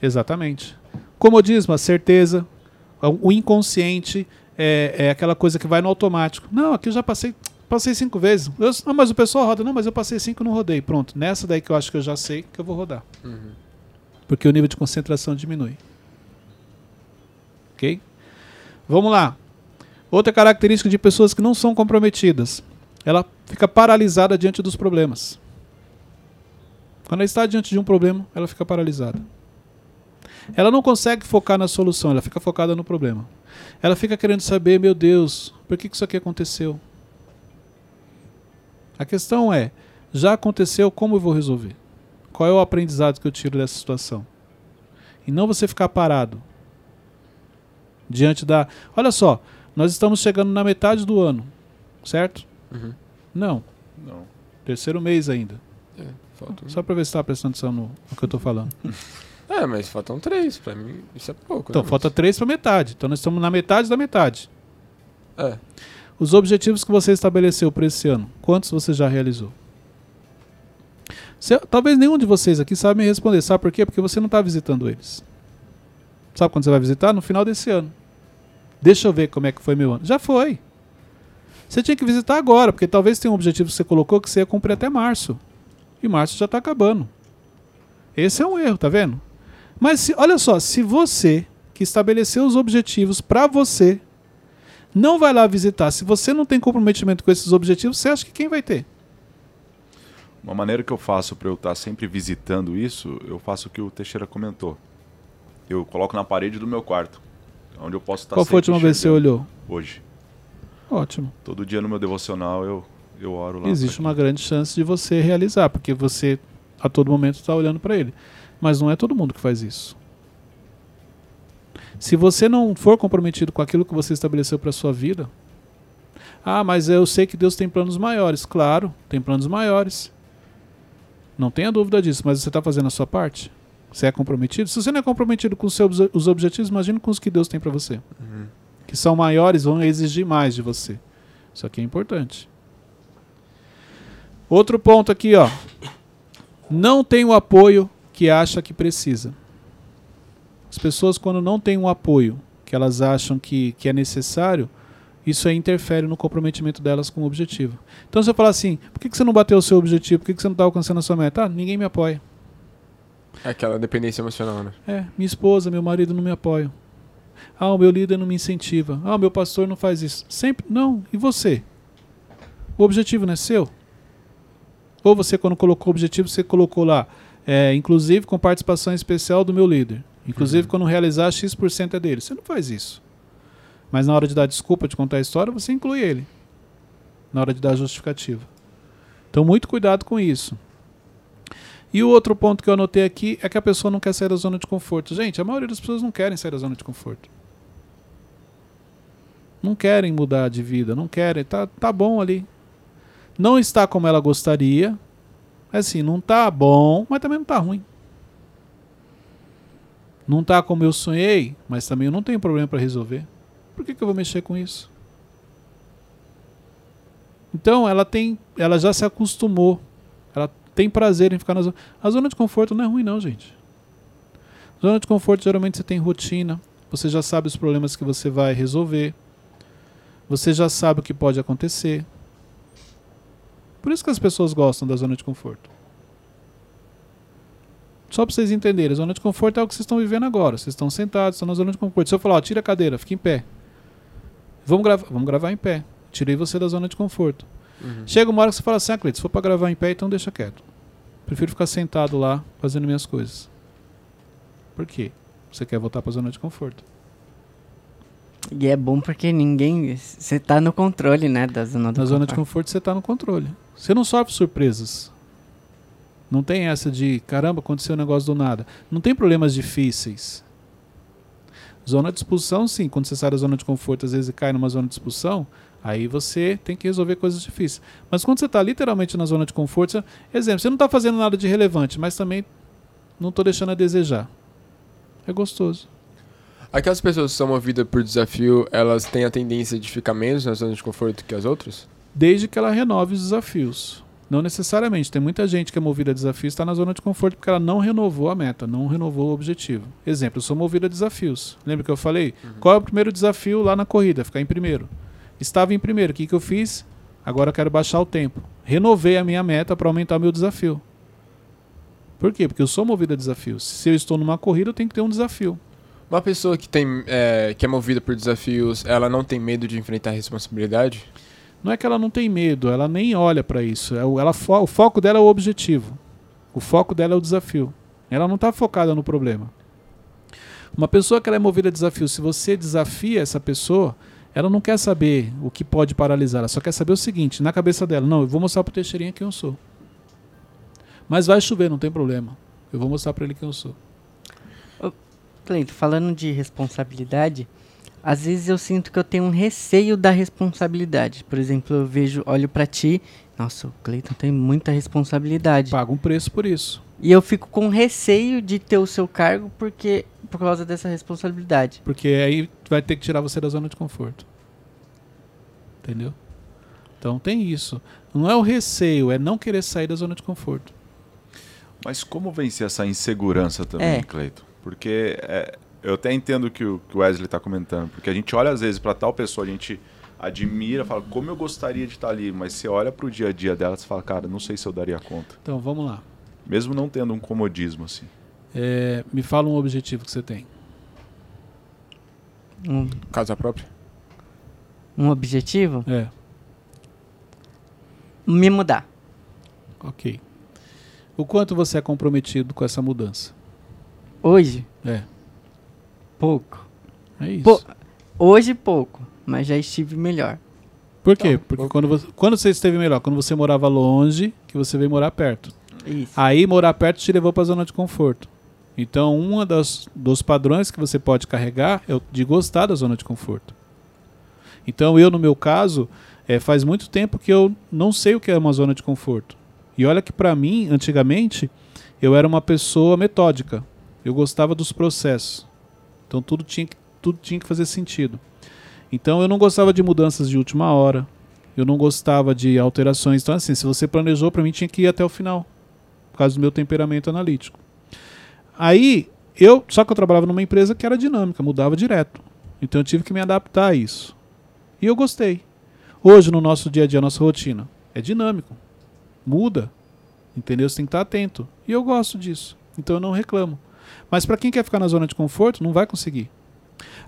Exatamente. Comodismo, a certeza, o inconsciente, é, é, aquela coisa que vai no automático. Não, aqui eu já passei, passei cinco vezes. Eu, não, mas o pessoal roda. Não, mas eu passei cinco e não rodei. Pronto, nessa daí que eu acho que eu já sei que eu vou rodar. Uhum. Porque o nível de concentração diminui. Ok? Vamos lá. Outra característica de pessoas que não são comprometidas. Ela fica paralisada diante dos problemas. Quando ela está diante de um problema, ela fica paralisada. Ela não consegue focar na solução, ela fica focada no problema. Ela fica querendo saber, meu Deus, por que isso aqui aconteceu? A questão é, já aconteceu, como eu vou resolver? Qual é o aprendizado que eu tiro dessa situação? E não você ficar parado diante da. Olha só, nós estamos chegando na metade do ano, certo? Uhum. Não, Não. terceiro mês ainda. É. Só para ver se está prestando atenção no, no que eu estou falando. É, mas faltam três. Pra mim, isso é pouco. Então, né, falta três para metade. Então, nós estamos na metade da metade. É. Os objetivos que você estabeleceu para esse ano, quantos você já realizou? Se- talvez nenhum de vocês aqui sabe me responder. Sabe por quê? Porque você não está visitando eles. Sabe quando você vai visitar? No final desse ano. Deixa eu ver como é que foi meu ano. Já foi. Você tinha que visitar agora, porque talvez tenha um objetivo que você colocou que você ia cumprir até março. E março já está acabando. Esse é um erro, tá vendo? Mas se- olha só, se você que estabeleceu os objetivos para você não vai lá visitar, se você não tem comprometimento com esses objetivos, você acha que quem vai ter? Uma maneira que eu faço para eu estar sempre visitando isso, eu faço o que o Teixeira comentou. Eu coloco na parede do meu quarto, onde eu posso estar Qual foi a última vez que você olhou? Hoje. Ótimo. Todo dia no meu devocional eu, eu oro lá. Existe uma grande chance de você realizar, porque você a todo momento está olhando para ele. Mas não é todo mundo que faz isso. Se você não for comprometido com aquilo que você estabeleceu para sua vida, ah, mas eu sei que Deus tem planos maiores. Claro, tem planos maiores. Não tenha dúvida disso, mas você está fazendo a sua parte? Você é comprometido? Se você não é comprometido com os seus os objetivos, imagine com os que Deus tem para você. Uhum. Que são maiores, vão exigir mais de você. Isso aqui é importante. Outro ponto aqui, ó. Não tem o apoio que acha que precisa. As pessoas, quando não têm um apoio que elas acham que, que é necessário, isso aí interfere no comprometimento delas com o objetivo. Então, se eu falar assim, por que, que você não bateu o seu objetivo? Por que, que você não está alcançando a sua meta? Ah, ninguém me apoia. É aquela dependência emocional, né? É, minha esposa, meu marido não me apoiam. Ah, o meu líder não me incentiva. Ah, o meu pastor não faz isso. Sempre. Não. E você? O objetivo não é seu? Ou você, quando colocou o objetivo, você colocou lá, é, inclusive com participação especial do meu líder. Inclusive, Uhum. quando realizar, X% é dele. Você não faz isso. Mas na hora de dar desculpa, de contar a história, você inclui ele. Na hora de dar justificativa. Então, muito cuidado com isso. E o outro ponto que eu anotei aqui é que a pessoa não quer sair da zona de conforto. Gente, a maioria das pessoas não querem sair da zona de conforto. Não querem mudar de vida, não querem. Tá, tá bom ali. Não está como ela gostaria. Assim, não tá bom, mas também não tá ruim. Não tá como eu sonhei, mas também eu não tenho problema para resolver. Por que, que eu vou mexer com isso? Então ela tem, ela já se acostumou. Ela tem prazer em ficar na zona. A zona de conforto não é ruim não, gente. Zona de conforto geralmente você tem rotina, você já sabe os problemas que você vai resolver. Você já sabe o que pode acontecer. Por isso que as pessoas gostam da zona de conforto. Só para vocês entenderem, a zona de conforto é o que vocês estão vivendo agora. Vocês estão sentados, estão na zona de conforto. Se eu falar, ó, tira a cadeira, fica em pé. Vamos, grava vamos gravar em pé. Tirei você da zona de conforto. Uhum. Chega uma hora que você fala assim, ah, Cleiton, se for para gravar em pé, então deixa quieto. Prefiro ficar sentado lá fazendo minhas coisas. Por quê? Você quer voltar para a zona de conforto. E é bom porque ninguém. Você tá no controle, né? Da zona do Na zona de conforto. conforto você está no controle. Você não sofre surpresas. Não tem essa de, caramba, aconteceu um negócio do nada. Não tem problemas difíceis. Zona de expulsão, sim. Quando você sai da zona de conforto, às vezes cai numa zona de expulsão, aí você tem que resolver coisas difíceis. Mas quando você está literalmente na zona de conforto, você- exemplo, você não está fazendo nada de relevante, mas também não estou deixando a desejar. É gostoso. Aquelas pessoas que são movidas por desafio, elas têm a tendência de ficar menos na zona de conforto que as outras? Desde que ela renove os desafios. Não necessariamente. Tem muita gente que é movida a desafios está na zona de conforto porque ela não renovou a meta, não renovou o objetivo. Exemplo, eu sou movido a desafios. Lembra que eu falei? Qual é o primeiro desafio lá na corrida? Ficar em primeiro. Estava em primeiro. O que, que eu fiz? Agora eu quero baixar o tempo. Renovei a minha meta para aumentar o meu desafio. Por quê? Porque eu sou movido a desafios. Se eu estou numa corrida, eu tenho que ter um desafio. Uma pessoa que, tem, é, que é movida por desafios, ela não tem medo de enfrentar a responsabilidade? Não é que ela não tem medo, ela nem olha para isso. É o- Ela fo- o foco dela é o objetivo. O foco dela é o desafio. Ela não está focada no problema. Uma pessoa que ela é movida a desafio, se você desafia essa pessoa, ela não quer saber o que pode paralisar, ela só quer saber o seguinte, na cabeça dela, não, eu vou mostrar pro Teixeirinha quem eu sou. Mas vai chover, não tem problema. Eu vou mostrar para ele quem eu sou. Cleito, falando de responsabilidade, às vezes eu sinto que eu tenho um receio da responsabilidade. Por exemplo, eu vejo, olho pra ti, nossa, o Cleiton tem muita responsabilidade. Paga um preço por isso. E eu fico com receio de ter o seu cargo porque por causa dessa responsabilidade. Porque aí vai ter que tirar você da zona de conforto. Entendeu? Então tem isso. Não é o receio, é não querer sair da zona de conforto. Mas como vencer essa insegurança também, É. Cleito? Porque é, eu até entendo o que o que o Wesley está comentando, porque a gente olha às vezes para tal pessoa, a gente admira, fala como eu gostaria de estar ali, mas você olha para o dia a dia dela e fala, cara, não sei se eu daria conta. Então vamos lá. Mesmo não tendo um comodismo assim. É, me fala um objetivo que você tem. Um, Casa própria? um objetivo? É, Me mudar. ok. O quanto você é comprometido com essa mudança? Hoje, É, pouco. é isso. Pô, hoje, pouco. Mas já estive melhor. Por quê? Então, Porque pouco. quando você, quando você esteve melhor, quando você morava longe, que você veio morar perto. Isso. Aí morar perto te levou para a zona de conforto. Então, um das, dos padrões que você pode carregar é o de gostar da zona de conforto. Então, eu, no meu caso, é, faz muito tempo que eu não sei o que é uma zona de conforto. E olha que, para mim, antigamente, eu era uma pessoa metódica. Eu gostava dos processos. Então, tudo tinha, que- tudo tinha que fazer sentido. Então, eu não gostava de mudanças de última hora. Eu não gostava de alterações. Então, assim, se você planejou, para mim, tinha que ir até o final por causa do meu temperamento analítico. Aí, eu, só que eu trabalhava numa empresa que era dinâmica, mudava direto. Então eu tive que me adaptar a isso. E eu gostei. Hoje, no nosso dia a dia, nossa rotina, é dinâmico. Muda. Entendeu? Você tem que estar atento. E eu gosto disso. Então eu não reclamo. Mas para quem quer ficar na zona de conforto, não vai conseguir.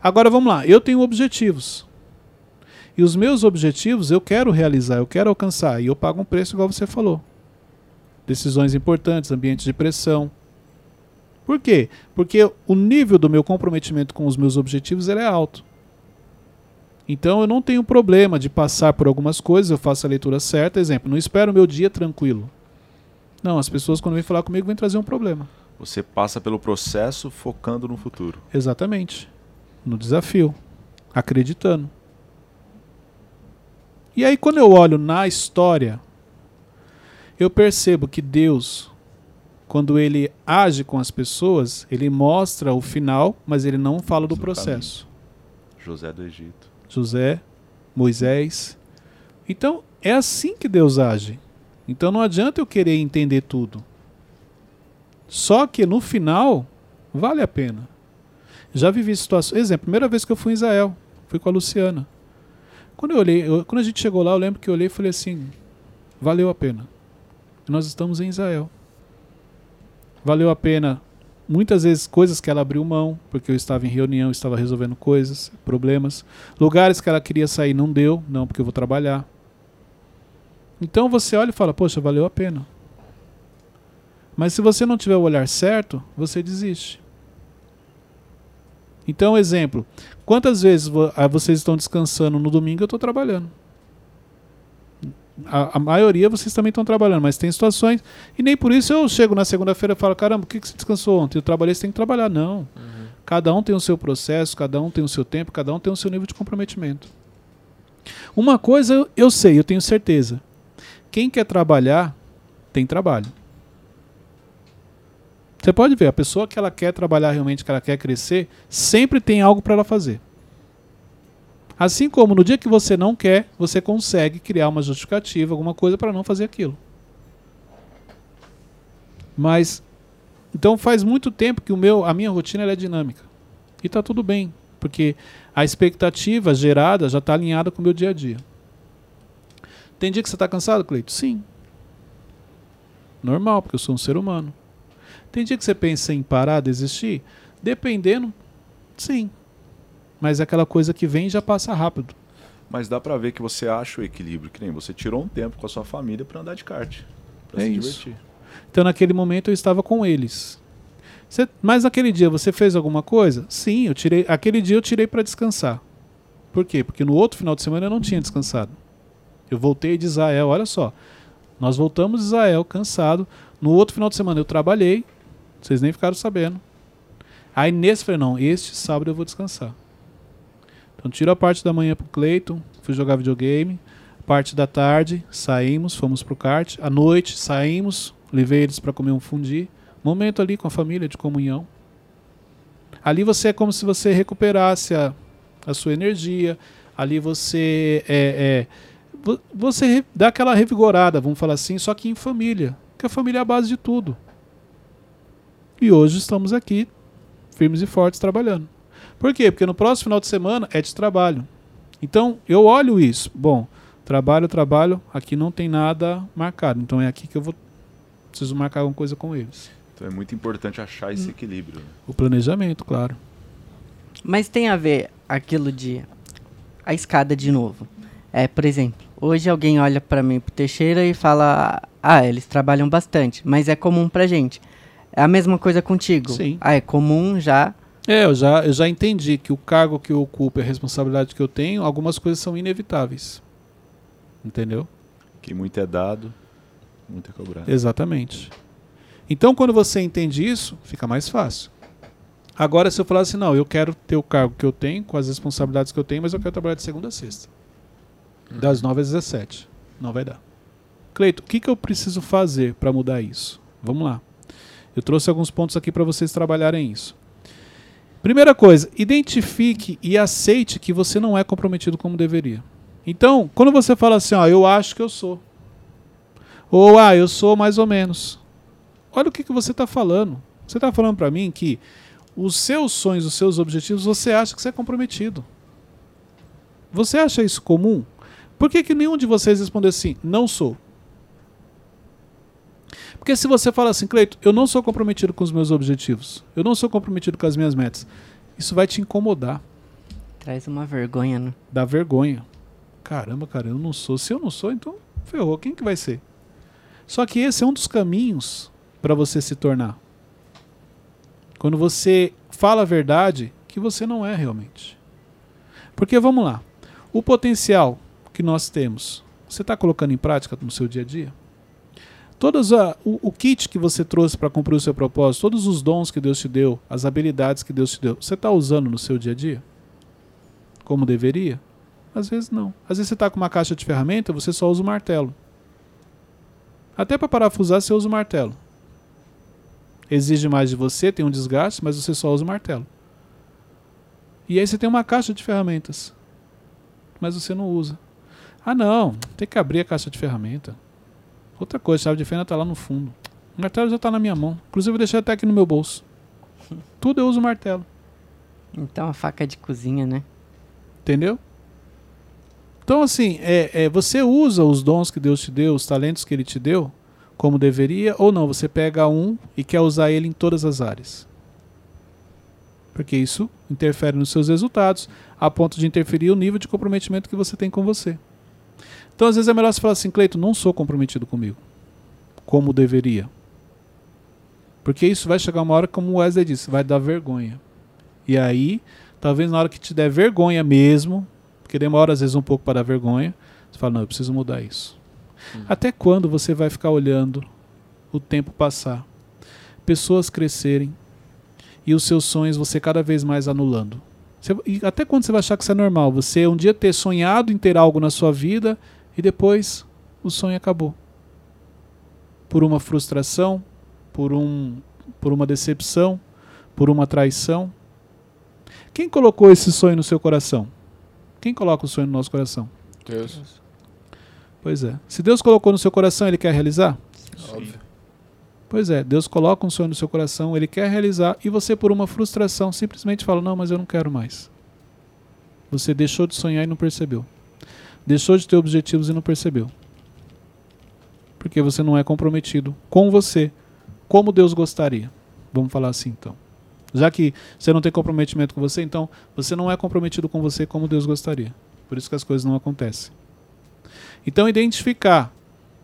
Agora vamos lá. Eu tenho objetivos. E os meus objetivos eu quero realizar, eu quero alcançar. E eu pago um preço igual você falou decisões importantes, ambientes de pressão. Por quê? Porque o nível do meu comprometimento com os meus objetivos é alto. Então eu não tenho problema de passar por algumas coisas, eu faço a leitura certa. Exemplo, não espero o meu dia tranquilo. Não, as pessoas quando vêm falar comigo vêm trazer um problema. Você passa pelo processo focando no futuro. Exatamente. No desafio. Acreditando. E aí, quando eu olho na história, eu percebo que Deus, quando ele age com as pessoas, ele mostra o final, mas ele não fala do processo. José do Egito. José, Moisés. Então, é assim que Deus age. Então não adianta eu querer entender tudo. Só que no final, vale a pena. Já vivi situações. Exemplo, primeira vez que eu fui em Israel, fui com a Luciana. Quando eu olhei, eu- quando a gente chegou lá, eu lembro que eu olhei e falei assim: valeu a pena. Nós estamos em Israel. Valeu a pena. Muitas vezes coisas que ela abriu mão, porque eu estava em reunião, estava resolvendo coisas, problemas. Lugares que ela queria sair não deu, não, porque eu vou trabalhar. Então você olha e fala: poxa, valeu a pena. Mas se você não tiver o olhar certo, você desiste. Então, exemplo: quantas vezes ah, vocês estão descansando no domingo eu estou trabalhando? A, a maioria vocês também estão trabalhando, mas tem situações. E nem por isso eu chego na segunda-feira e falo: caramba, o que, que você descansou ontem? Eu trabalhei, você tem que trabalhar. Não. Cada um tem o seu processo, cada um tem o seu tempo, cada um tem o seu nível de comprometimento. Uma coisa eu, eu sei, eu tenho certeza. Quem quer trabalhar, tem trabalho. Você pode ver, a pessoa que ela quer trabalhar realmente, que ela quer crescer, sempre tem algo para ela fazer. Assim como no dia que você não quer, você consegue criar uma justificativa, alguma coisa para não fazer aquilo. Mas então faz muito tempo que o meu, a minha rotina é dinâmica. E está tudo bem, porque a expectativa gerada já está alinhada com o meu dia a dia. Tem dia que você está cansado, Cleito? Sim. Normal, porque eu sou um ser humano. Tem dia que você pensa em parar, desistir? Dependendo, sim. Mas é aquela coisa que vem já passa rápido. Mas dá pra ver que você acha o equilíbrio, que nem você tirou um tempo com a sua família pra andar de kart. Pra É se isso. divertir. Então naquele momento eu estava com eles. Você- mas naquele dia você fez alguma coisa? Sim, eu tirei. Aquele dia eu tirei para descansar. Por quê? Porque no outro final de semana eu não tinha descansado. Eu voltei de Israel, olha só. Nós voltamos de Israel cansado. No outro final de semana eu trabalhei. Vocês nem ficaram sabendo. Aí nesse falei, não, este sábado eu vou descansar. Então tiro a parte da manhã pro Cleiton, fui jogar videogame. Parte da tarde, saímos, fomos pro kart. À noite, saímos, levei eles para comer um fundi. Momento ali com a família de comunhão. Ali você é como se você recuperasse a, a sua energia. Ali você é, é, vo- você dá aquela revigorada, vamos falar assim, só que em família. Porque a família é a base de tudo. E hoje estamos aqui, firmes e fortes, trabalhando. Por quê? Porque no próximo final de semana é de trabalho. Então, eu olho isso. Bom, trabalho, trabalho, aqui não tem nada marcado. Então é aqui que eu vou preciso marcar alguma coisa com eles. Então é muito importante achar esse equilíbrio. né? O planejamento, claro. Mas tem a ver aquilo de a escada de novo. É, por exemplo, hoje alguém olha pra mim pro Teixeira e fala: "Ah, eles trabalham bastante", mas é comum pra gente. É a mesma coisa contigo. Sim. Ah, é comum já. É, eu já, eu já entendi que o cargo que eu ocupo e a responsabilidade que eu tenho, algumas coisas são inevitáveis. Entendeu? Que muito é dado, muito é cobrado. Exatamente. Então, quando você entende isso, fica mais fácil. Agora, se eu falar assim, não, eu quero ter o cargo que eu tenho, com as responsabilidades que eu tenho, mas eu quero trabalhar de segunda a sexta. Das 9 às 17. Não vai dar. Cleito, o que, que eu preciso fazer para mudar isso? Vamos lá. Eu trouxe alguns pontos aqui para vocês trabalharem isso. Primeira coisa, identifique e aceite que você não é comprometido como deveria. Então, quando você fala assim, ó, eu acho que eu sou. Ou, ah, eu sou mais ou menos. Olha o que, que você está falando. Você está falando para mim que os seus sonhos, os seus objetivos, você acha que você é comprometido. Você acha isso comum? Por que, que nenhum de vocês respondeu assim, não sou? Porque se você fala assim, Cleito, eu não sou comprometido com os meus objetivos, eu não sou comprometido com as minhas metas, isso vai te incomodar, Traz uma vergonha, né? dá vergonha. Caramba, cara, eu não sou. Se eu não sou, então ferrou. Quem que vai ser? Só que esse é um dos caminhos para você se tornar. Quando você fala a verdade que você não é realmente. Porque vamos lá, o potencial que nós temos, você está colocando em prática no seu dia a dia? Todos a, o, o kit que você trouxe para cumprir o seu propósito, todos os dons que Deus te deu, as habilidades que Deus te deu, você está usando no seu dia a dia? Como deveria? Às vezes não. Às vezes você está com uma caixa de ferramenta, você só usa o martelo. Até para parafusar, você usa o martelo. Exige mais de você, tem um desgaste, mas você só usa o martelo. E aí você tem uma caixa de ferramentas, mas você não usa. Ah, não, tem que abrir a caixa de ferramenta. Outra coisa, a chave de fenda está lá no fundo. O martelo já está na minha mão. Inclusive, eu deixei até aqui no meu bolso. Tudo eu uso martelo. Então a faca de cozinha, né? Entendeu? Então, assim, é, é, você usa os dons que Deus te deu, os talentos que Ele te deu, como deveria, ou não? Você pega um e quer usar ele em todas as áreas. Porque isso interfere nos seus resultados, a ponto de interferir o nível de comprometimento que você tem com você. Então, às vezes é melhor você falar assim, Cleito, não sou comprometido comigo, como deveria. Porque isso vai chegar uma hora, como o Wesley disse, vai dar vergonha. E aí, talvez na hora que te der vergonha mesmo, porque demora às vezes um pouco para dar vergonha, você fala, não, eu preciso mudar isso. Hum. Até quando você vai ficar olhando o tempo passar, pessoas crescerem e os seus sonhos você cada vez mais anulando? Você, e até quando você vai achar que isso é normal? Você um dia ter sonhado em ter algo na sua vida e depois o sonho acabou. Por uma frustração, por, um, por uma decepção, por uma traição. Quem colocou esse sonho no seu coração? Quem coloca o sonho no nosso coração? Deus. Pois é. Se Deus colocou no seu coração, ele quer realizar? Óbvio. Pois é, Deus coloca um sonho no seu coração, ele quer realizar, e você, por uma frustração, simplesmente fala: Não, mas eu não quero mais. Você deixou de sonhar e não percebeu. Deixou de ter objetivos e não percebeu. Porque você não é comprometido com você, como Deus gostaria. Vamos falar assim então. Já que você não tem comprometimento com você, então você não é comprometido com você como Deus gostaria. Por isso que as coisas não acontecem. Então identificar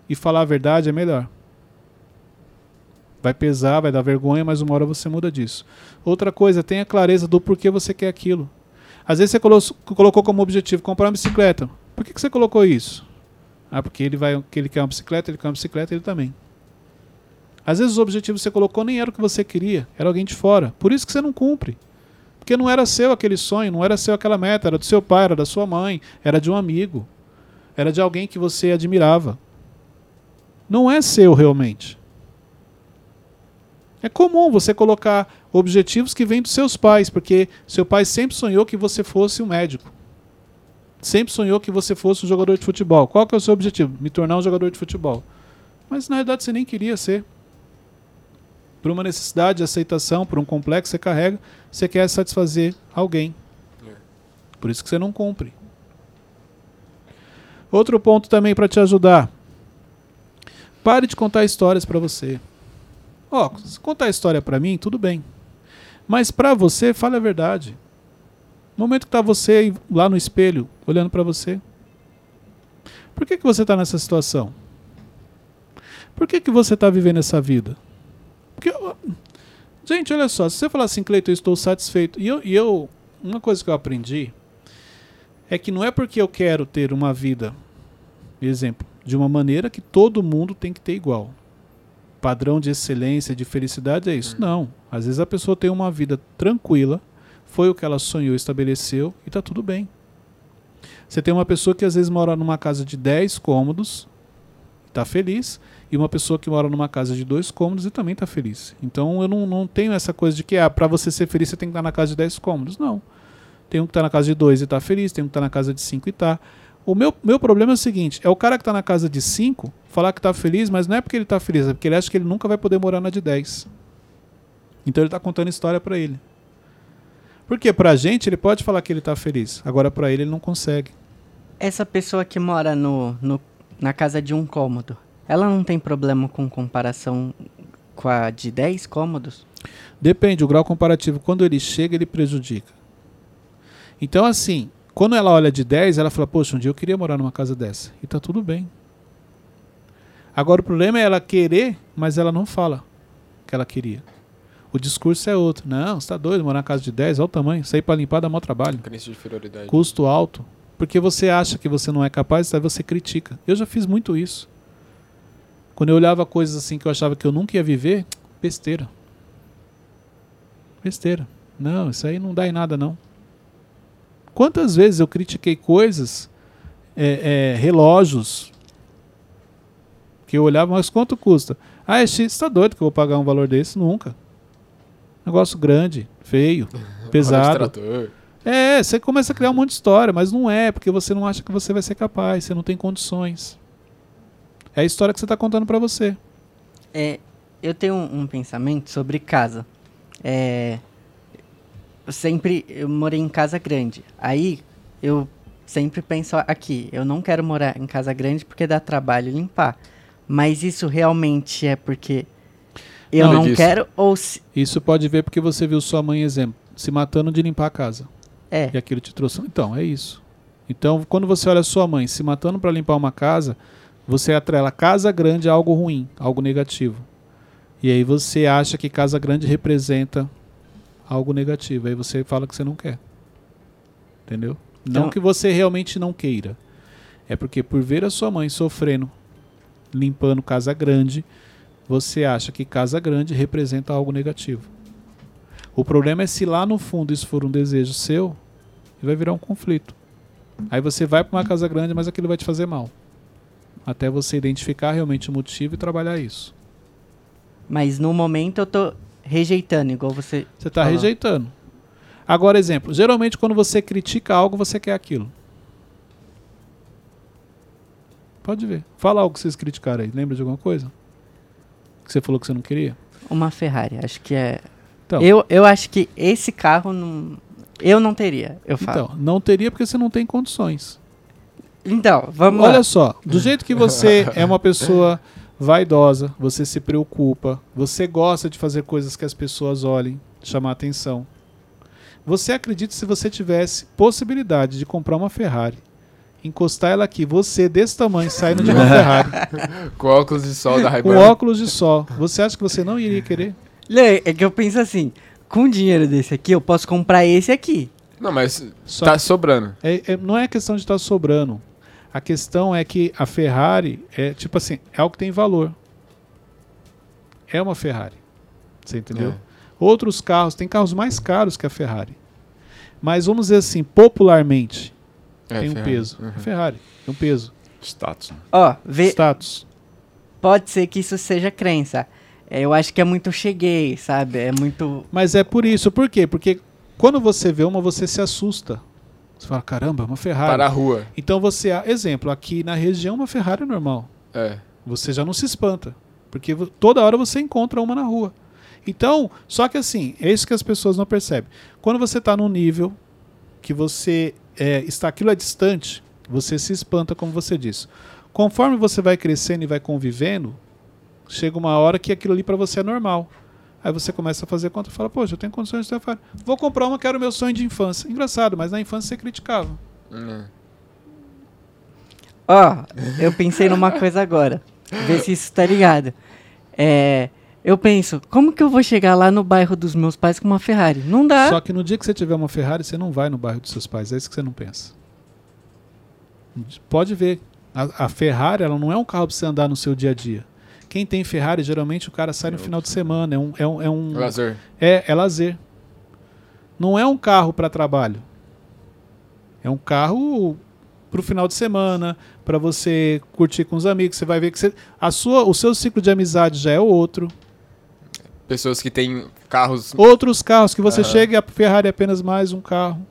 e falar a verdade é melhor. Vai pesar, vai dar vergonha, mas uma hora você muda disso. Outra coisa, tenha clareza do porquê você quer aquilo. Às vezes você colocou como objetivo comprar uma bicicleta. Por que, que você colocou isso? Ah, porque ele vai, que ele quer uma bicicleta, ele quer uma bicicleta, ele também. Às vezes os objetivos que você colocou nem era o que você queria, era alguém de fora. Por isso que você não cumpre. Porque não era seu aquele sonho, não era seu aquela meta, era do seu pai, era da sua mãe, era de um amigo, era de alguém que você admirava. Não é seu realmente. É comum você colocar objetivos que vêm dos seus pais, porque seu pai sempre sonhou que você fosse um médico sempre sonhou que você fosse um jogador de futebol. Qual que é o seu objetivo? Me tornar um jogador de futebol. Mas na verdade você nem queria ser. Por uma necessidade de aceitação, por um complexo que você carrega, você quer satisfazer alguém. É. Por isso que você não cumpre. Outro ponto também para te ajudar. Pare de contar histórias para você. Ó, oh, se contar história para mim, tudo bem. Mas para você, fale a verdade. No momento que está você lá no espelho, olhando para você. Por que, que você está nessa situação? Por que, que você está vivendo essa vida? Porque, gente, olha só, se você falar assim, Cleiton, eu estou satisfeito. E eu, e eu, uma coisa que eu aprendi é que não é porque eu quero ter uma vida, exemplo, de uma maneira que todo mundo tem que ter igual. Padrão de excelência, de felicidade é isso. Hum. Não. Às vezes a pessoa tem uma vida tranquila, foi o que ela sonhou, estabeleceu e está tudo bem. Você tem uma pessoa que às vezes mora numa casa de 10 cômodos, está feliz, e uma pessoa que mora numa casa de dois cômodos e também está feliz. Então eu não, não tenho essa coisa de que ah, para você ser feliz você tem que estar na casa de 10 cômodos. Não. Tem um que está na casa de dois e está feliz, tem um que está na casa de 5 e está. O meu, meu problema é o seguinte: é o cara que está na casa de 5 falar que está feliz, mas não é porque ele está feliz, é porque ele acha que ele nunca vai poder morar na de 10. Então ele está contando história para ele. Porque pra gente ele pode falar que ele tá feliz, agora pra ele ele não consegue. Essa pessoa que mora no, no, na casa de um cômodo, ela não tem problema com comparação com a de 10 cômodos? Depende, o grau comparativo, quando ele chega, ele prejudica. Então, assim, quando ela olha de 10, ela fala, poxa, um dia eu queria morar numa casa dessa. E tá tudo bem. Agora o problema é ela querer, mas ela não fala que ela queria. O discurso é outro. Não, você tá doido, morar na casa de 10, olha o tamanho. Sair para limpar dá maior trabalho. Crença de inferioridade. Custo alto. Porque você acha que você não é capaz, aí você critica. Eu já fiz muito isso. Quando eu olhava coisas assim que eu achava que eu nunca ia viver, besteira. Besteira. Não, isso aí não dá em nada, não. Quantas vezes eu critiquei coisas, é, é, relógios, que eu olhava, mas quanto custa? Ah, é X, tá doido que eu vou pagar um valor desse? Nunca. Negócio grande, feio, pesado. Trator. É, você começa a criar um monte de história, mas não é, porque você não acha que você vai ser capaz, você não tem condições. É a história que você está contando para você. É, eu tenho um, um pensamento sobre casa. É, eu sempre eu morei em casa grande. Aí eu sempre penso aqui, eu não quero morar em casa grande porque dá trabalho limpar. Mas isso realmente é porque eu Não, não, quero ou se, Isso pode ver porque você viu sua mãe, exemplo, se matando de limpar a casa. é. E aquilo te trouxe. Então, é isso. Então, quando você olha sua mãe se matando para limpar uma casa, você atrela casa grande a algo ruim, algo negativo. E aí você acha que casa grande representa algo negativo. Aí você fala que você não quer. Entendeu? Não Então- que você realmente não queira. É porque por ver a sua mãe sofrendo, limpando casa grande, você acha que casa grande representa algo negativo. O problema é se lá no fundo isso for um desejo seu, vai virar um conflito. Aí você vai para uma casa grande, mas aquilo vai te fazer mal. Até você identificar realmente o motivo e trabalhar isso. Mas no momento eu tô rejeitando, igual você. Você está rejeitando. Agora, exemplo, geralmente quando você critica algo, você quer aquilo. Pode ver. Fala algo que vocês criticaram aí. Lembra de alguma coisa? Que você falou que você não queria? Uma Ferrari, acho que é. Então, Eu, eu acho que esse carro não. Eu não teria, eu falo. então, não teria porque você não tem condições. Então, vamos Olha lá. só, do jeito que você é uma pessoa vaidosa, você se preocupa, você gosta de fazer coisas que as pessoas olhem, chamar atenção. Você acredita se você tivesse possibilidade de comprar uma Ferrari, encostar ela aqui, você desse tamanho saindo de uma Ferrari, Com óculos de sol da ray com óculos de sol, você acha que você não iria querer? Lê, É que eu penso assim, com dinheiro desse aqui, eu posso comprar esse aqui. Não, mas Só tá sobrando. É- é- não é questão de estar sobrando. A questão é que a Ferrari é tipo assim, é algo que tem valor. É uma Ferrari. Você entendeu? É. Outros carros, tem carros mais caros que a Ferrari. Mas vamos dizer assim, popularmente, É, tem um Ferrari. peso. Uhum. Ferrari, tem um peso. Status. né? Ó, vê, Status. pode ser que isso seja crença. É, eu acho que é muito cheguei, sabe? É muito. Mas é por isso. Por quê? Porque quando você vê uma, você se assusta. Você fala, caramba, é uma Ferrari. Para a rua. Então você, exemplo, aqui na região uma Ferrari é normal. É. Você já não se espanta. Porque toda hora você encontra uma na rua. Então, só que assim, é isso que as pessoas não percebem. Quando você está num nível que você é, está aquilo é distante, você se espanta, como você disse. Conforme você vai crescendo e vai convivendo, chega uma hora que aquilo ali para você é normal. Aí você começa a fazer conta e fala, poxa, eu tenho condições de Ferrari. Vou comprar uma que era o meu sonho de infância. Engraçado, mas na infância você criticava. Hum. Ó, eu pensei numa coisa agora. Vê se isso tá ligado. É. Eu penso, como que eu vou chegar lá no bairro dos meus pais com uma Ferrari? Não dá. Só que no dia que você tiver uma Ferrari, você não vai no bairro dos seus pais. É isso que você não pensa. Pode ver. A, a Ferrari, ela não é um carro para você andar no seu dia a dia. Quem tem Ferrari, geralmente o cara sai no final de semana. É um, é um, é um Lazer. é, é lazer. Não é um carro para trabalho. É um carro pro final de semana, para você curtir com os amigos. Você vai ver que você, a sua, o seu ciclo de amizade já é outro. Pessoas que têm carros. Outros carros que você Aham. chega e a Ferrari é apenas mais um carro.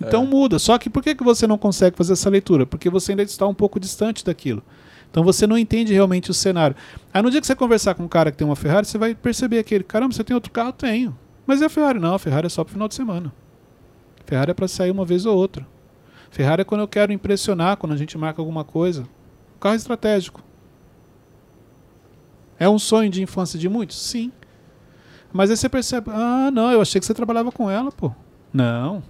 Então É. muda. Só que por que, que você não consegue fazer essa leitura? Porque você ainda está um pouco distante daquilo. Então você não entende realmente o cenário. Aí no dia que você conversar com um cara que tem uma Ferrari, você vai perceber aquele, caramba, você tem outro carro? Tenho. Mas é a Ferrari? Não, a Ferrari é só pro final de semana. Ferrari é para sair uma vez ou outra. Ferrari é quando eu quero impressionar, quando a gente marca alguma coisa. O carro estratégico. É um sonho de infância de muitos? Sim. Mas aí você percebe, ah, não, eu achei que você trabalhava com ela, pô. Não.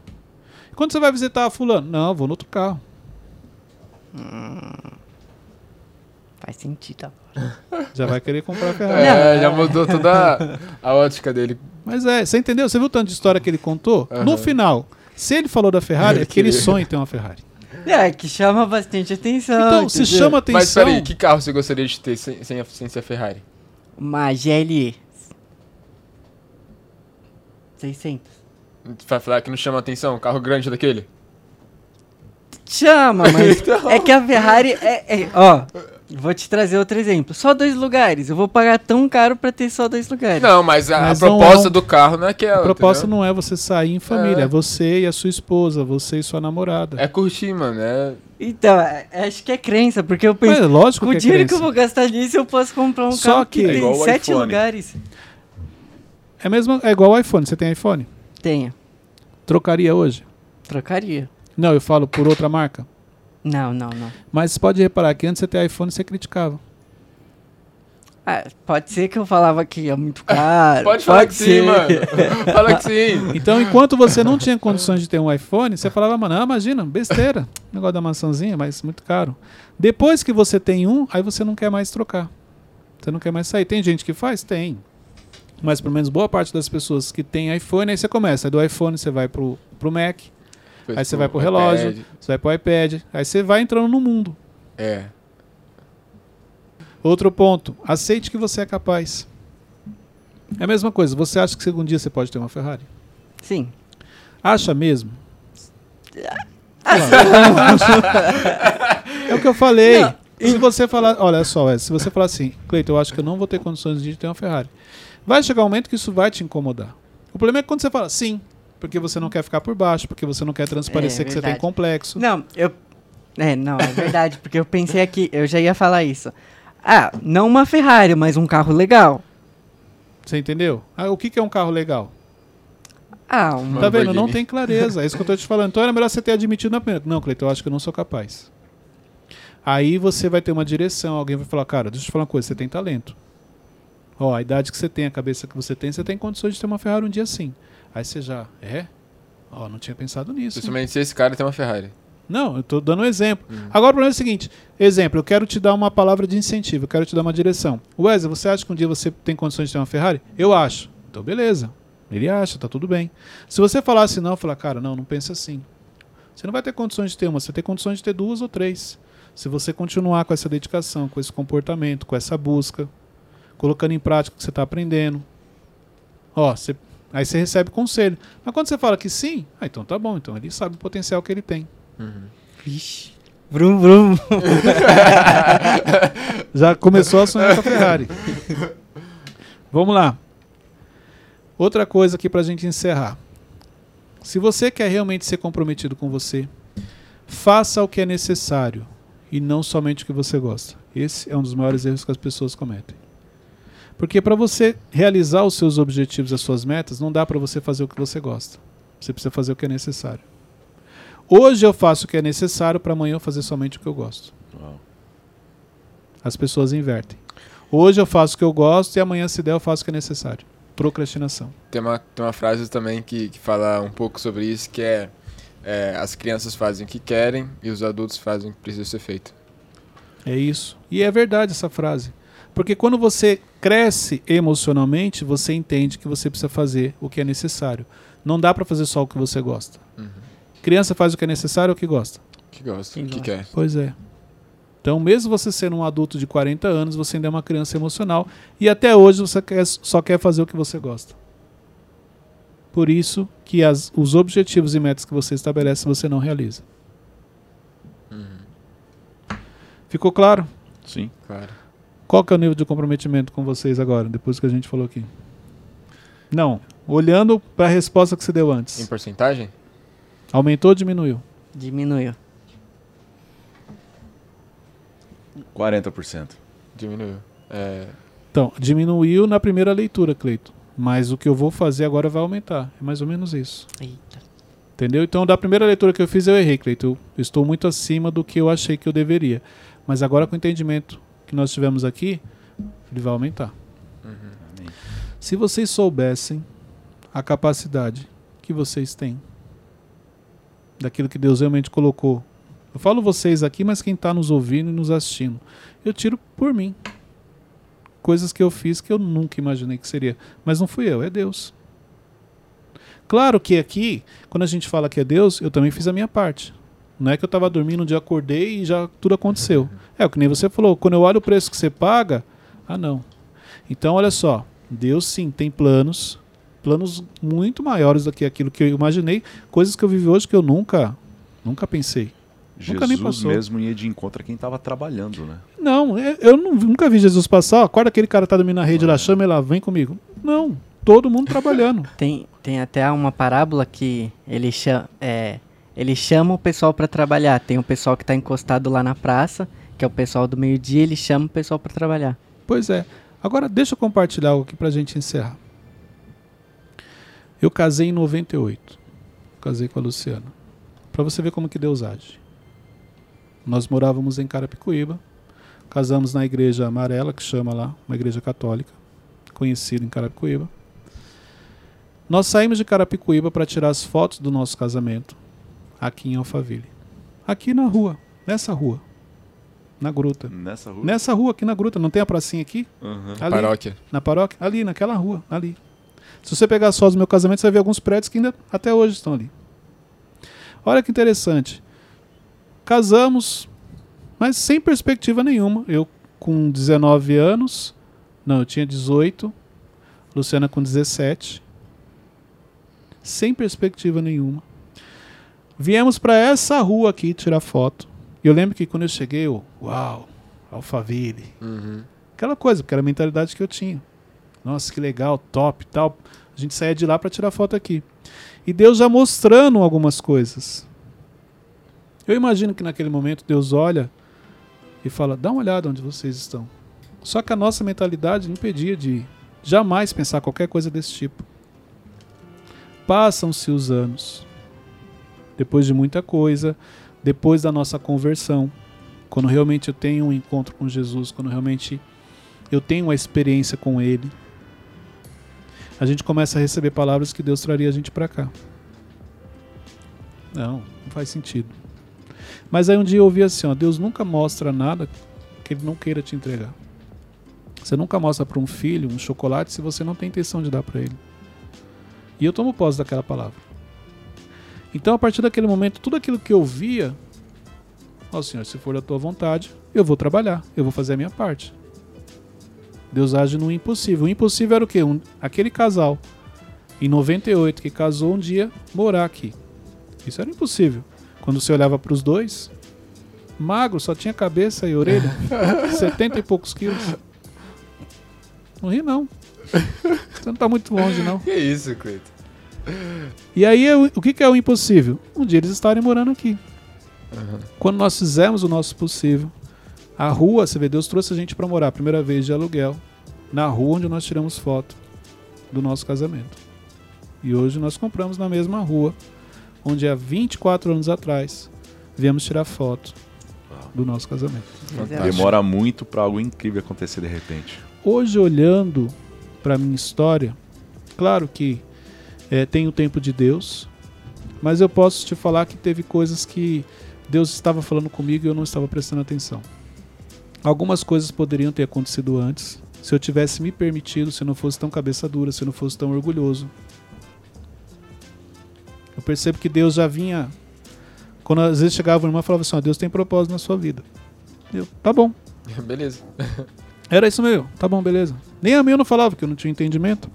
E quando você vai visitar a fulano? Não, eu vou no outro carro. Faz sentido. Já vai querer comprar a Ferrari. É, já mudou toda a, ótica dele. Mas é, você entendeu? Você viu o tanto de história que ele contou? Aham. No final, se ele falou da Ferrari, é que ele sonha em ter uma Ferrari. É, que chama bastante atenção. Então, se entendeu? chama atenção. Mas peraí, que carro você gostaria de ter sem, sem, a, sem ser a Ferrari? Uma GLE. 600. Vai falar que não chama atenção? Um carro grande daquele? Chama, mas Então. é que a Ferrari é, é- Ó, vou te trazer outro exemplo. Só dois lugares. Eu vou pagar tão caro pra ter só dois lugares. Não, mas a, a Mas não proposta é um- do carro não é aquela. A proposta entendeu? não é você sair em família, É. é você e a sua esposa, você e sua namorada. É curtir, mano. É... Então, é- acho que é crença, porque eu Mas penso. é lógico o que é dinheiro que eu crença. vou gastar nisso, eu posso comprar um Só carro que, que- É tem sete iPhone. lugares. É, mesmo, é igual o iPhone. Você tem iPhone? Tenha. Trocaria hoje? Trocaria. Não, eu falo por outra marca. Não, não, não. Mas você pode reparar que antes de você ter iPhone, você criticava. Ah, pode ser que eu falava que é muito caro. Pode falar que ser. sim, mano. Fala que sim. Então, enquanto você não tinha condições de ter um iPhone, você falava, mano, ah, imagina, besteira. Negócio da maçãzinha, mas muito caro. Depois que você tem um, aí você não quer mais trocar. Você não quer mais sair. Tem gente que faz? Tem. Mas pelo menos boa parte das pessoas que tem iPhone, aí você começa. Aí do iPhone você vai pro, pro Mac, Aí você vai pro relógio. iPad. você vai pro iPad, aí você vai entrando no mundo. É. Outro ponto, aceite que você é capaz. É a mesma coisa, você acha que segundo dia você pode ter uma Ferrari? Sim. Acha mesmo? é o que eu falei. Não, Se você falar, olha só, se você falar assim, Cleiton, eu acho que eu não vou ter condições de ter uma Ferrari. Vai chegar um momento que isso vai te incomodar. O problema é quando você fala sim, porque você não quer ficar por baixo, porque você não quer transparecer É, que você tem complexo. Não, eu. É, não, é verdade, porque eu pensei aqui, eu já ia falar isso. Ah, não uma Ferrari, mas um carro legal. Você entendeu? Ah, o que, que é um carro legal? Ah, um. Tá vendo? Não tem clareza. É isso que eu tô te falando. Então era melhor você ter admitido na primeira. Não, Cleiton, eu acho que eu não sou capaz. Aí você vai ter uma direção, alguém vai falar, cara, deixa eu te falar uma coisa, você tem talento. Ó, a idade que você tem, a cabeça que você tem, você tem condições de ter uma Ferrari um dia sim. Aí você já, é? Ó, não tinha pensado nisso. Principalmente se esse cara tem uma Ferrari. Não, eu tô dando um exemplo. Hum. Agora o problema é o seguinte: exemplo, eu quero te dar uma palavra de incentivo, eu quero te dar uma direção. Wesley, você acha que um dia você tem condições de ter uma Ferrari? Eu acho. Então, beleza. Ele acha, tá tudo bem. Se você falasse não, eu falar, cara, não, não pensa assim. Você não vai ter condições de ter uma, você tem condições de ter duas ou três. Se você continuar com essa dedicação, com esse comportamento, com essa busca, colocando em prática o que você está aprendendo. Ó, você- aí você recebe conselho. Mas quando você fala que sim, ah, então tá bom, então ele sabe o potencial que ele tem. Vixe. Vrum, vrum. Já começou a sonhar com a Ferrari. Vamos lá. Outra coisa aqui pra gente encerrar. Se você quer realmente ser comprometido com você, faça o que é necessário e não somente o que você gosta. Esse é um dos maiores erros que as pessoas cometem. Porque para você realizar os seus objetivos, as suas metas, não dá para você fazer o que você gosta. Você precisa fazer o que é necessário. Hoje eu faço o que é necessário para amanhã eu fazer somente o que eu gosto. Uau. As pessoas invertem. Hoje eu faço o que eu gosto e amanhã, se der, eu faço o que é necessário. Procrastinação. Tem uma, tem uma frase também que, que fala um pouco sobre isso, que é, é, as crianças fazem o que querem e os adultos fazem o que precisa ser feito. É isso. E é verdade essa frase. Porque quando você cresce emocionalmente, você entende que você precisa fazer o que é necessário. Não dá para fazer só o que você gosta. Uhum. Criança faz o que é necessário ou o que gosta? Que gosta, Quem que quer. Pois é. Então, mesmo você sendo um adulto de 40 anos, você ainda é uma criança emocional. E até hoje você quer- só quer fazer o que você gosta. Por isso que as- os objetivos e metas que você estabelece, você não realiza. Ficou claro? Sim. Claro. Qual que é o nível de comprometimento com vocês agora, depois que a gente falou aqui? Não. Olhando para a resposta que você deu Em antes. porcentagem? Aumentou ou diminuiu? Diminuiu. 40%. Diminuiu. É, Então, diminuiu na primeira leitura, Cleito. Mas o que eu vou fazer agora vai aumentar. É mais ou menos isso. Eita. Entendeu? Então, da primeira leitura que eu fiz, eu errei, Cleito. Eu estou muito acima do que eu achei que eu deveria. Mas agora, com o entendimento que nós tivemos aqui, ele vai aumentar. Amém. Se vocês soubessem a capacidade que vocês têm, daquilo que Deus realmente colocou. Eu falo vocês aqui, mas quem está nos ouvindo e nos assistindo, eu tiro por mim. Coisas que eu fiz que eu nunca imaginei que seria. Mas não fui eu, é Deus. Claro que aqui, quando a gente fala que é Deus, eu também fiz a minha parte. Não é que eu tava dormindo, um dia acordei e já tudo aconteceu. É o que nem você falou, quando eu olho o preço que você paga, ah não. Então olha só, Deus sim tem planos, planos muito maiores do que aquilo que eu imaginei, coisas que eu vivi hoje que eu nunca, nunca pensei. Nunca nem Jesus passou. mesmo ia de encontro a quem estava trabalhando, né? Não, é- eu nunca vi Jesus passar, ó, acorda aquele cara que tá dormindo na rede lá, chama ele lá, vem comigo. Não, todo mundo trabalhando. Tem, tem até uma parábola que ele chama, é, ele chama o pessoal para trabalhar. Tem o pessoal que tá encostado lá na praça, que é o pessoal do meio-dia, ele chama o pessoal para trabalhar. Pois é. Agora deixa eu compartilhar algo aqui pra gente encerrar. Eu casei em 98. Casei com a Luciana. Pra você ver como que Deus age. Nós morávamos em Carapicuíba. Casamos na igreja amarela, que chama lá, uma igreja católica, conhecida em Carapicuíba. Nós saímos de Carapicuíba para tirar as fotos do nosso casamento aqui em Alphaville. Aqui na rua, nessa rua, na gruta. Nessa rua. Nessa rua aqui na gruta, não tem a pracinha aqui? Aham. Ali, Paróquia. Na paróquia? Ali, naquela rua, ali. Se você pegar fotos do meu casamento, você vai ver alguns prédios que ainda até hoje estão ali. Olha que interessante. Casamos, mas sem perspectiva nenhuma. Eu com 19 anos, não, eu tinha 18, Luciana com 17. Sem perspectiva nenhuma. Viemos para essa rua aqui tirar foto. E eu lembro que quando eu cheguei, eu, uau, Alphaville. Uhum. Aquela coisa, porque era a mentalidade que eu tinha. Nossa, que legal, top tal. A gente saía de lá para tirar foto aqui. E Deus já mostrando algumas coisas. Eu imagino que naquele momento Deus olha e fala: dá uma olhada onde vocês estão. Só que a nossa mentalidade impedia de jamais pensar qualquer coisa desse tipo. Passam-se os anos. Depois de muita coisa, depois da nossa conversão, quando realmente eu tenho um encontro com Jesus, quando realmente eu tenho uma experiência com Ele, a gente começa a receber palavras que Deus traria a gente para cá. Não, não faz sentido. Mas aí um dia eu ouvi assim, ó, Deus nunca mostra nada que Ele não queira te entregar. Você nunca mostra para um filho um chocolate se você não tem intenção de dar para ele. E eu tomo posse daquela palavra. Então, a partir daquele momento, tudo aquilo que eu via, ó Senhor, se for da tua vontade, eu vou trabalhar, eu vou fazer a minha parte. Deus age no impossível. O impossível era o quê? Um, aquele casal, em 98, que casou um dia, morar aqui. Isso era impossível. Quando você olhava para os dois, magro, só tinha cabeça e orelha, 70 e poucos quilos. Não ri, não. Você não tá muito longe, não. Que isso, Cleiton? E aí, é o que que é o impossível? Um dia eles estarem morando aqui. Aham. Quando nós fizemos o nosso possível, a rua, você vê, Deus trouxe a gente para morar, a primeira vez de aluguel, na rua onde nós tiramos foto do nosso casamento. E hoje nós compramos na mesma rua, onde há 24 anos atrás viemos tirar foto do nosso casamento. Fantástico. Demora muito pra algo incrível acontecer de repente. Hoje, olhando para minha história, claro que eh, tem o tempo de Deus, mas eu posso te falar que teve coisas que Deus estava falando comigo e eu não estava prestando atenção. Algumas coisas poderiam ter acontecido antes, se eu tivesse me permitido, se eu não fosse tão cabeça dura, se eu não fosse tão orgulhoso. Eu percebo que Deus já vinha. Quando às vezes chegava uma irmã e falava assim: ó, Deus tem propósito na sua vida. Eu, tá bom. Beleza. Era isso mesmo. Tá bom, beleza. Nem a mim eu não falava, porque eu não tinha entendimento.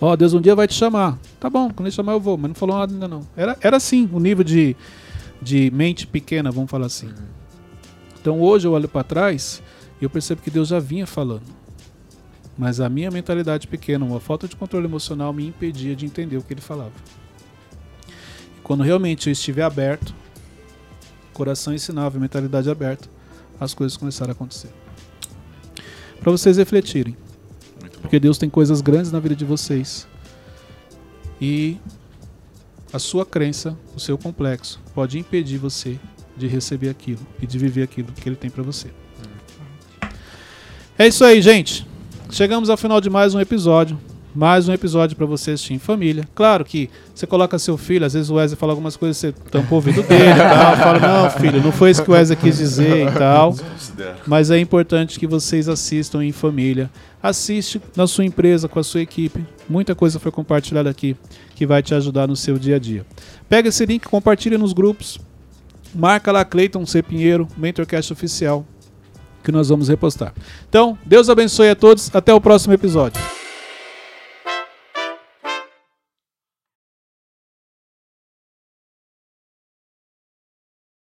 Ó, Deus um dia vai te chamar. Tá bom, quando ele chamar eu vou, mas não falou nada ainda não. Era, era assim, o nível de, de mente pequena, vamos falar assim. Então hoje eu olho para trás e eu percebo que Deus já vinha falando. Mas a minha mentalidade pequena, uma falta de controle emocional me impedia de entender o que ele falava. E quando realmente eu estiver aberto, coração ensinável, mentalidade aberta, as coisas começaram a acontecer. Para vocês refletirem. Porque Deus tem coisas grandes na vida de vocês. E a sua crença, o seu complexo, pode impedir você de receber aquilo e de viver aquilo que Ele tem para você. É isso aí, gente. Chegamos ao final de mais um episódio. Mais um episódio para você assistir em família. Claro que você coloca seu filho, às vezes o Wesley fala algumas coisas, você tampa o ouvido dele e tal. Fala, não, filho, não foi isso que o Wesley quis dizer e tal. Mas é importante que vocês assistam em família. Assiste na sua empresa, com a sua equipe. Muita coisa foi compartilhada aqui que vai te ajudar no seu dia a dia. Pega esse link, compartilha nos grupos. marca lá Cleiton C. Pinheiro, Mentorcast Oficial, que nós vamos repostar. Então, Deus abençoe a todos. Até o próximo episódio.